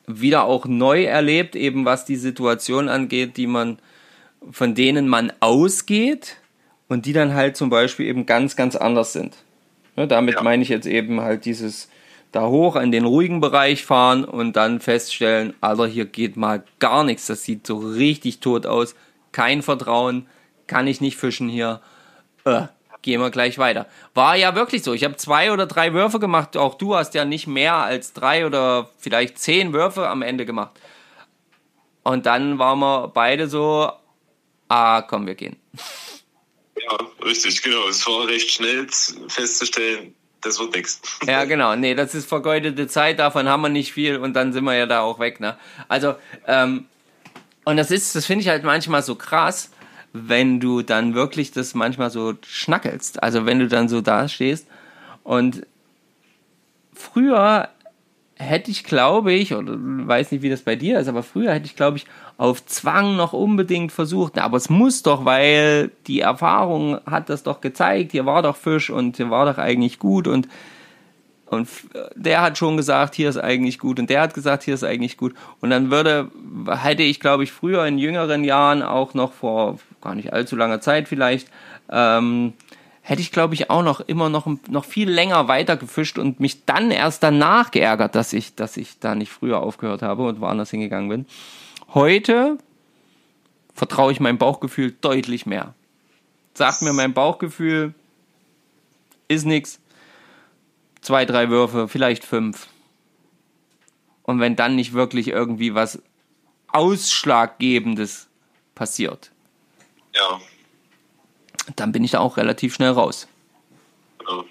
wieder auch neu erlebt, eben was die Situation angeht, die man, von denen man ausgeht und die dann halt zum Beispiel eben ganz, ganz anders sind. Ja, damit ja. meine ich jetzt eben halt dieses da hoch in den ruhigen Bereich fahren und dann feststellen, Alter, hier geht mal gar nichts. Das sieht so richtig tot aus. Kein Vertrauen, kann ich nicht fischen hier. Äh, gehen wir gleich weiter. War ja wirklich so. Ich habe zwei oder drei Würfe gemacht. Auch du hast ja nicht mehr als drei oder vielleicht zehn Würfe am Ende gemacht. Und dann waren wir beide so, ah, komm, wir gehen. Ja, richtig, genau. Es war recht schnell festzustellen, das wird nichts. Ja, genau. Nee, das ist vergeudete Zeit, davon haben wir nicht viel und dann sind wir ja da auch weg, ne? Also, ähm, und das ist, das finde ich halt manchmal so krass, wenn du dann wirklich das manchmal so schnackelst. Also wenn du dann so da stehst und früher hätte ich, glaube ich, oder weiß nicht, wie das bei dir ist, aber früher hätte ich, glaube ich, auf Zwang noch unbedingt versucht. Aber es muss doch, weil die Erfahrung hat das doch gezeigt. Hier war doch Fisch und hier war doch eigentlich gut. Und Und der hat schon gesagt, hier ist eigentlich gut. Und der hat gesagt, hier ist eigentlich gut. Und dann würde, hätte ich, glaube ich, früher in jüngeren Jahren auch noch vor gar nicht allzu langer Zeit vielleicht, ähm, hätte ich, glaube ich, auch noch immer noch, noch viel länger weiter gefischt und mich dann erst danach geärgert, dass ich, dass ich da nicht früher aufgehört habe und woanders hingegangen bin. Heute vertraue ich meinem Bauchgefühl deutlich mehr. Sagt mir mein Bauchgefühl, ist nix, zwei, drei Würfe, vielleicht fünf. Und wenn dann nicht wirklich irgendwie was Ausschlaggebendes passiert, Ja, dann bin ich da auch relativ schnell raus. genau.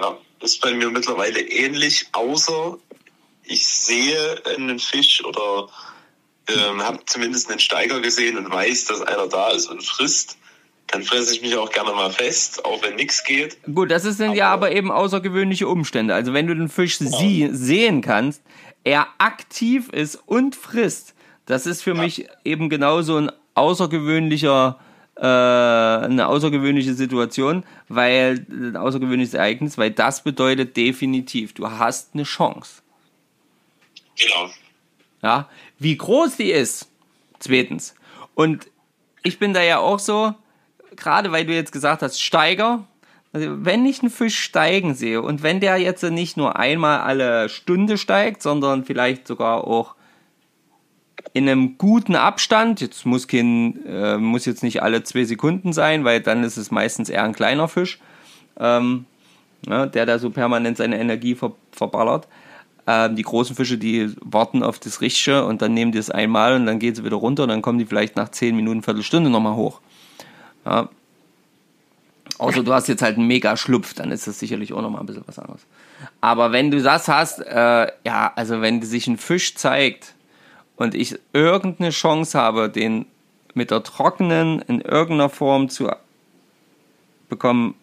Ja, ist bei mir mittlerweile ähnlich, außer ich sehe einen Fisch oder ähm, habe zumindest einen Steiger gesehen und weiß, dass einer da ist und frisst. Dann fresse ich mich auch gerne mal fest, auch wenn nichts geht. Gut, das sind ja aber eben außergewöhnliche Umstände. Also wenn du den Fisch sie sehen kannst, er aktiv ist und frisst, das ist für mich eben genauso ein außergewöhnlicher äh, eine außergewöhnliche Situation, weil ein außergewöhnliches Ereignis, weil das bedeutet definitiv, du hast eine Chance. Genau. Ja, wie groß die ist, zweitens. Und ich bin da ja auch so, gerade weil du jetzt gesagt hast, Steiger, also wenn ich einen Fisch steigen sehe und wenn der jetzt nicht nur einmal alle Stunde steigt, sondern vielleicht sogar auch in einem guten Abstand, jetzt muss kein, äh, muss jetzt nicht alle zwei Sekunden sein, weil dann ist es meistens eher ein kleiner Fisch, ähm, ne, der da so permanent seine Energie ver verballert. Ähm, die großen Fische, die warten auf das Richtige und dann nehmen die es einmal und dann geht sie wieder runter und dann kommen die vielleicht nach 10 Minuten, Viertelstunde nochmal hoch. Ja. Außer du hast jetzt halt einen mega Schlupf, dann ist das sicherlich auch nochmal ein bisschen was anderes. Aber wenn du das hast, äh, ja, also wenn sich ein Fisch zeigt und ich irgendeine Chance habe, den mit der trockenen in irgendeiner Form zu bekommen,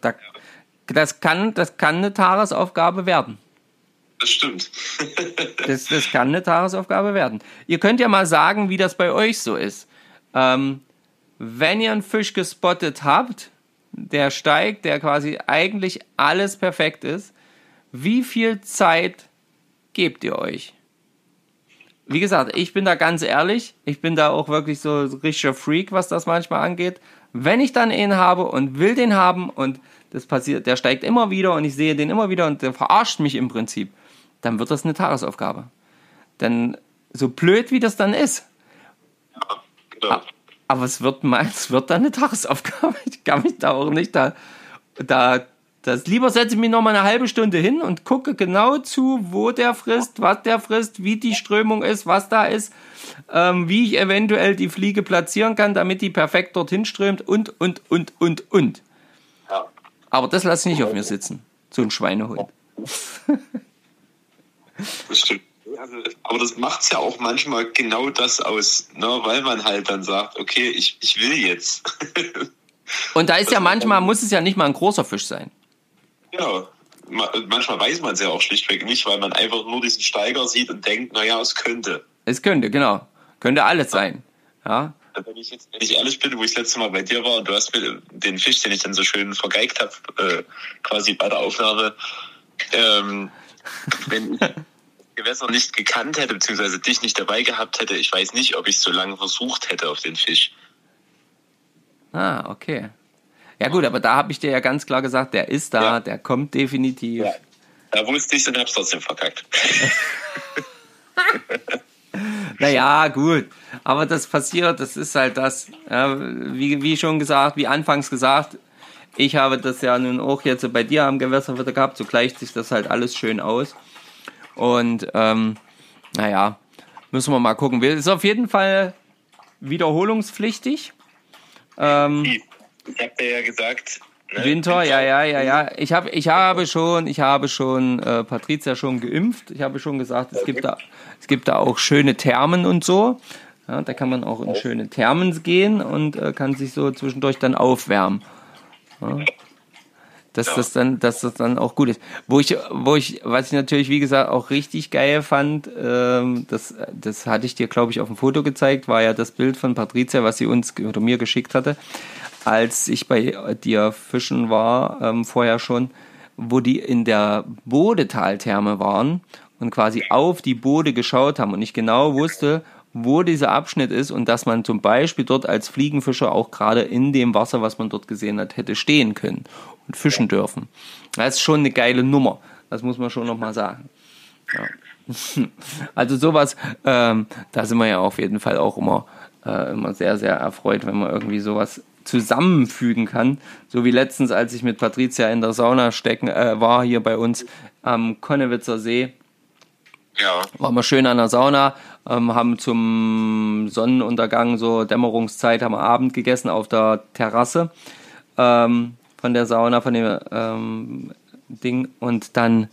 da, das, kann, das kann eine Tagesaufgabe werden. Das stimmt. *laughs* Das, das kann eine Tagesaufgabe werden. Ihr könnt ja mal sagen, wie das bei euch so ist. Ähm, wenn ihr einen Fisch gespottet habt, der steigt, der quasi eigentlich alles perfekt ist, wie viel Zeit gebt ihr euch? Wie gesagt, ich bin da ganz ehrlich, ich bin da auch wirklich so ein richtiger Freak, was das manchmal angeht. Wenn ich dann ihn habe und will den haben und das passiert, der steigt immer wieder und ich sehe den immer wieder und der verarscht mich im Prinzip, dann wird das eine Tagesaufgabe. Denn so blöd wie das dann ist, Ja, genau. aber es wird es wird dann eine Tagesaufgabe. *laughs* Ich kann mich da auch nicht da, da, das lieber setze ich mich noch mal eine halbe Stunde hin und gucke genau zu, wo der frisst, was der frisst, wie die Strömung ist, was da ist, ähm, wie ich eventuell die Fliege platzieren kann, damit die perfekt dorthin strömt und, und, und, und, und. Ja. Aber das lasse ich nicht auf mir sitzen. So ein Schweinehund. Das stimmt. Also, aber das macht's ja auch manchmal genau das aus, ne? weil man halt dann sagt, okay, ich, ich will jetzt. Und da ist ja manchmal, muss es ja nicht mal ein großer Fisch sein. Ja, ma- manchmal weiß man es ja auch schlichtweg nicht, weil man einfach nur diesen Steiger sieht und denkt, naja, es könnte. Es könnte, genau. Könnte alles sein. Ja. Wenn ich jetzt, wenn ich ehrlich bin, wo ich das letzte Mal bei dir war und du hast mir den Fisch, den ich dann so schön vergeigt habe, äh, quasi bei der Aufnahme, ähm, *laughs* wenn ich das Gewässer nicht gekannt hätte, beziehungsweise dich nicht dabei gehabt hätte, ich weiß nicht, ob ich so lange versucht hätte auf den Fisch. Ah, okay. Ja gut, aber da habe ich dir ja ganz klar gesagt, der ist da, Ja. der kommt definitiv. Ja. Da wusste ich und hab's trotzdem verkackt. *laughs* Naja, gut. Aber das passiert, das ist halt das. Ja, wie, wie schon gesagt, wie anfangs gesagt, ich habe das ja nun auch jetzt bei dir am Gewässer wieder gehabt, so gleicht sich das halt alles schön aus. Und ähm, naja, müssen wir mal gucken. Ist auf jeden Fall wiederholungspflichtig. Ähm, Ich hab dir ja gesagt. ne, Winter, ja, ja, ja, ja. Ich habe, ich habe schon, ich habe schon äh, Patricia schon geimpft. Ich habe schon gesagt, es gibt da, es gibt da auch schöne Thermen und so. Ja, da kann man auch in schöne Thermen gehen und äh, kann sich so zwischendurch dann aufwärmen. Ja. Dass das dann, dass das dann auch gut ist. Wo ich, wo ich, was ich natürlich wie gesagt auch richtig geil fand, ähm, das, das hatte ich dir glaube ich auf dem Foto gezeigt, war ja das Bild von Patricia, was sie uns oder mir geschickt hatte als ich bei dir fischen war, ähm, vorher schon. wo die in der Bodetaltherme waren und quasi auf die Bode geschaut haben und ich genau wusste, wo dieser Abschnitt ist und dass man zum Beispiel dort als Fliegenfischer auch gerade in dem Wasser, was man dort gesehen hat, hätte stehen können und fischen dürfen. Das ist schon eine geile Nummer. Das muss man schon nochmal sagen. Ja. *laughs* Also sowas, ähm, da sind wir ja auf jeden Fall auch immer, äh, immer sehr, sehr erfreut, wenn man irgendwie sowas zusammenfügen kann. So wie letztens, als ich mit Patricia in der Sauna stecken äh, war, hier bei uns am Konnewitzer See. Ja. Waren wir schön an der Sauna, ähm, haben zum Sonnenuntergang, so Dämmerungszeit, haben wir Abend gegessen auf der Terrasse ähm, von der Sauna, von dem ähm, Ding. Und dann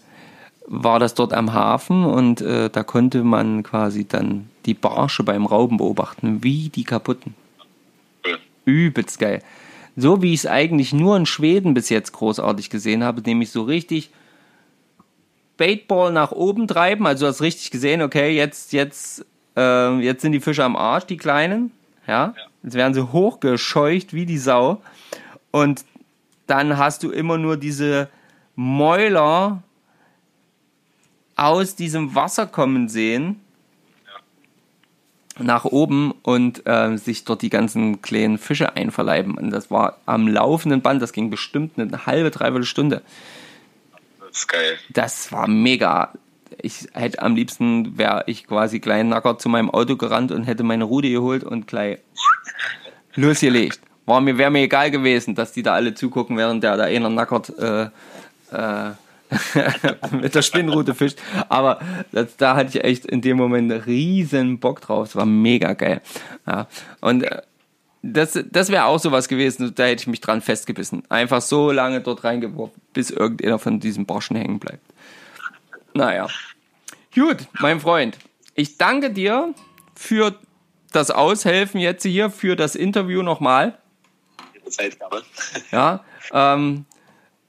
war das dort am Hafen und äh, da konnte man quasi dann die Barsche beim Rauben beobachten, wie die kaputten. Übelst geil. So wie ich es eigentlich nur in Schweden bis jetzt großartig gesehen habe, nämlich so richtig Baitball nach oben treiben. Also du hast richtig gesehen, okay, jetzt, jetzt, äh, jetzt sind die Fische am Arsch, die kleinen. Ja? Jetzt werden sie hochgescheucht wie die Sau. Und dann hast du immer nur diese Mäuler aus diesem Wasser kommen sehen nach oben und äh, sich dort die ganzen kleinen Fische einverleiben. Und das war am laufenden Band, das ging bestimmt eine halbe, dreiviertel Stunde. Das ist geil. Das war mega. Ich hätte am liebsten, wäre ich quasi klein nackert zu meinem Auto gerannt und hätte meine Rude geholt und gleich *laughs* losgelegt. War mir, wäre mir egal gewesen, dass die da alle zugucken, während der da einer nackert äh, äh, *laughs* mit der Spinnrute fischt. Aber das, da hatte ich echt in dem Moment riesen Bock drauf. Es war mega geil. Ja. Und äh, das, das wäre auch sowas gewesen, da hätte ich mich dran festgebissen. Einfach so lange dort reingeworfen, bis irgendeiner von diesen Borschen hängen bleibt. Naja. Gut, mein Freund. Ich danke dir für das Aushelfen jetzt hier, für das Interview nochmal. Ja, ähm,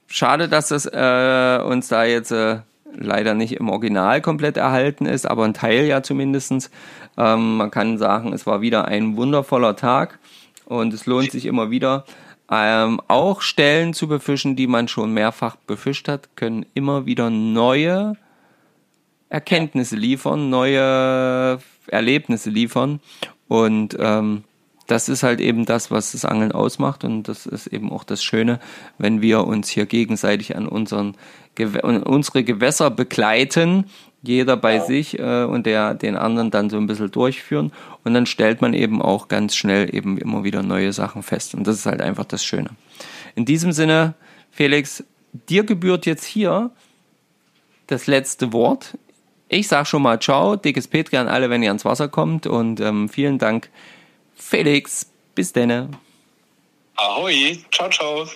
schade, dass das äh, uns da jetzt äh, leider nicht im Original komplett erhalten ist, aber ein Teil ja zumindestens. Ähm, man kann sagen, es war wieder ein wundervoller Tag und es lohnt sich immer wieder. Ähm, auch Stellen zu befischen, die man schon mehrfach befischt hat, können immer wieder neue Erkenntnisse liefern, neue Erlebnisse liefern. Und ähm, das ist halt eben das, was das Angeln ausmacht und das ist eben auch das Schöne, wenn wir uns hier gegenseitig an unseren Gew unsere Gewässer begleiten, jeder bei sich äh, und der den anderen dann so ein bisschen durchführen. Und dann stellt man eben auch ganz schnell eben immer wieder neue Sachen fest. Und das ist halt einfach das Schöne. In diesem Sinne, Felix, dir gebührt jetzt hier das letzte Wort. Ich sag schon mal Ciao, dickes Petri an alle, wenn ihr ans Wasser kommt. Und ähm, vielen Dank Felix, bis denne. Ahoi. Ciao, ciao.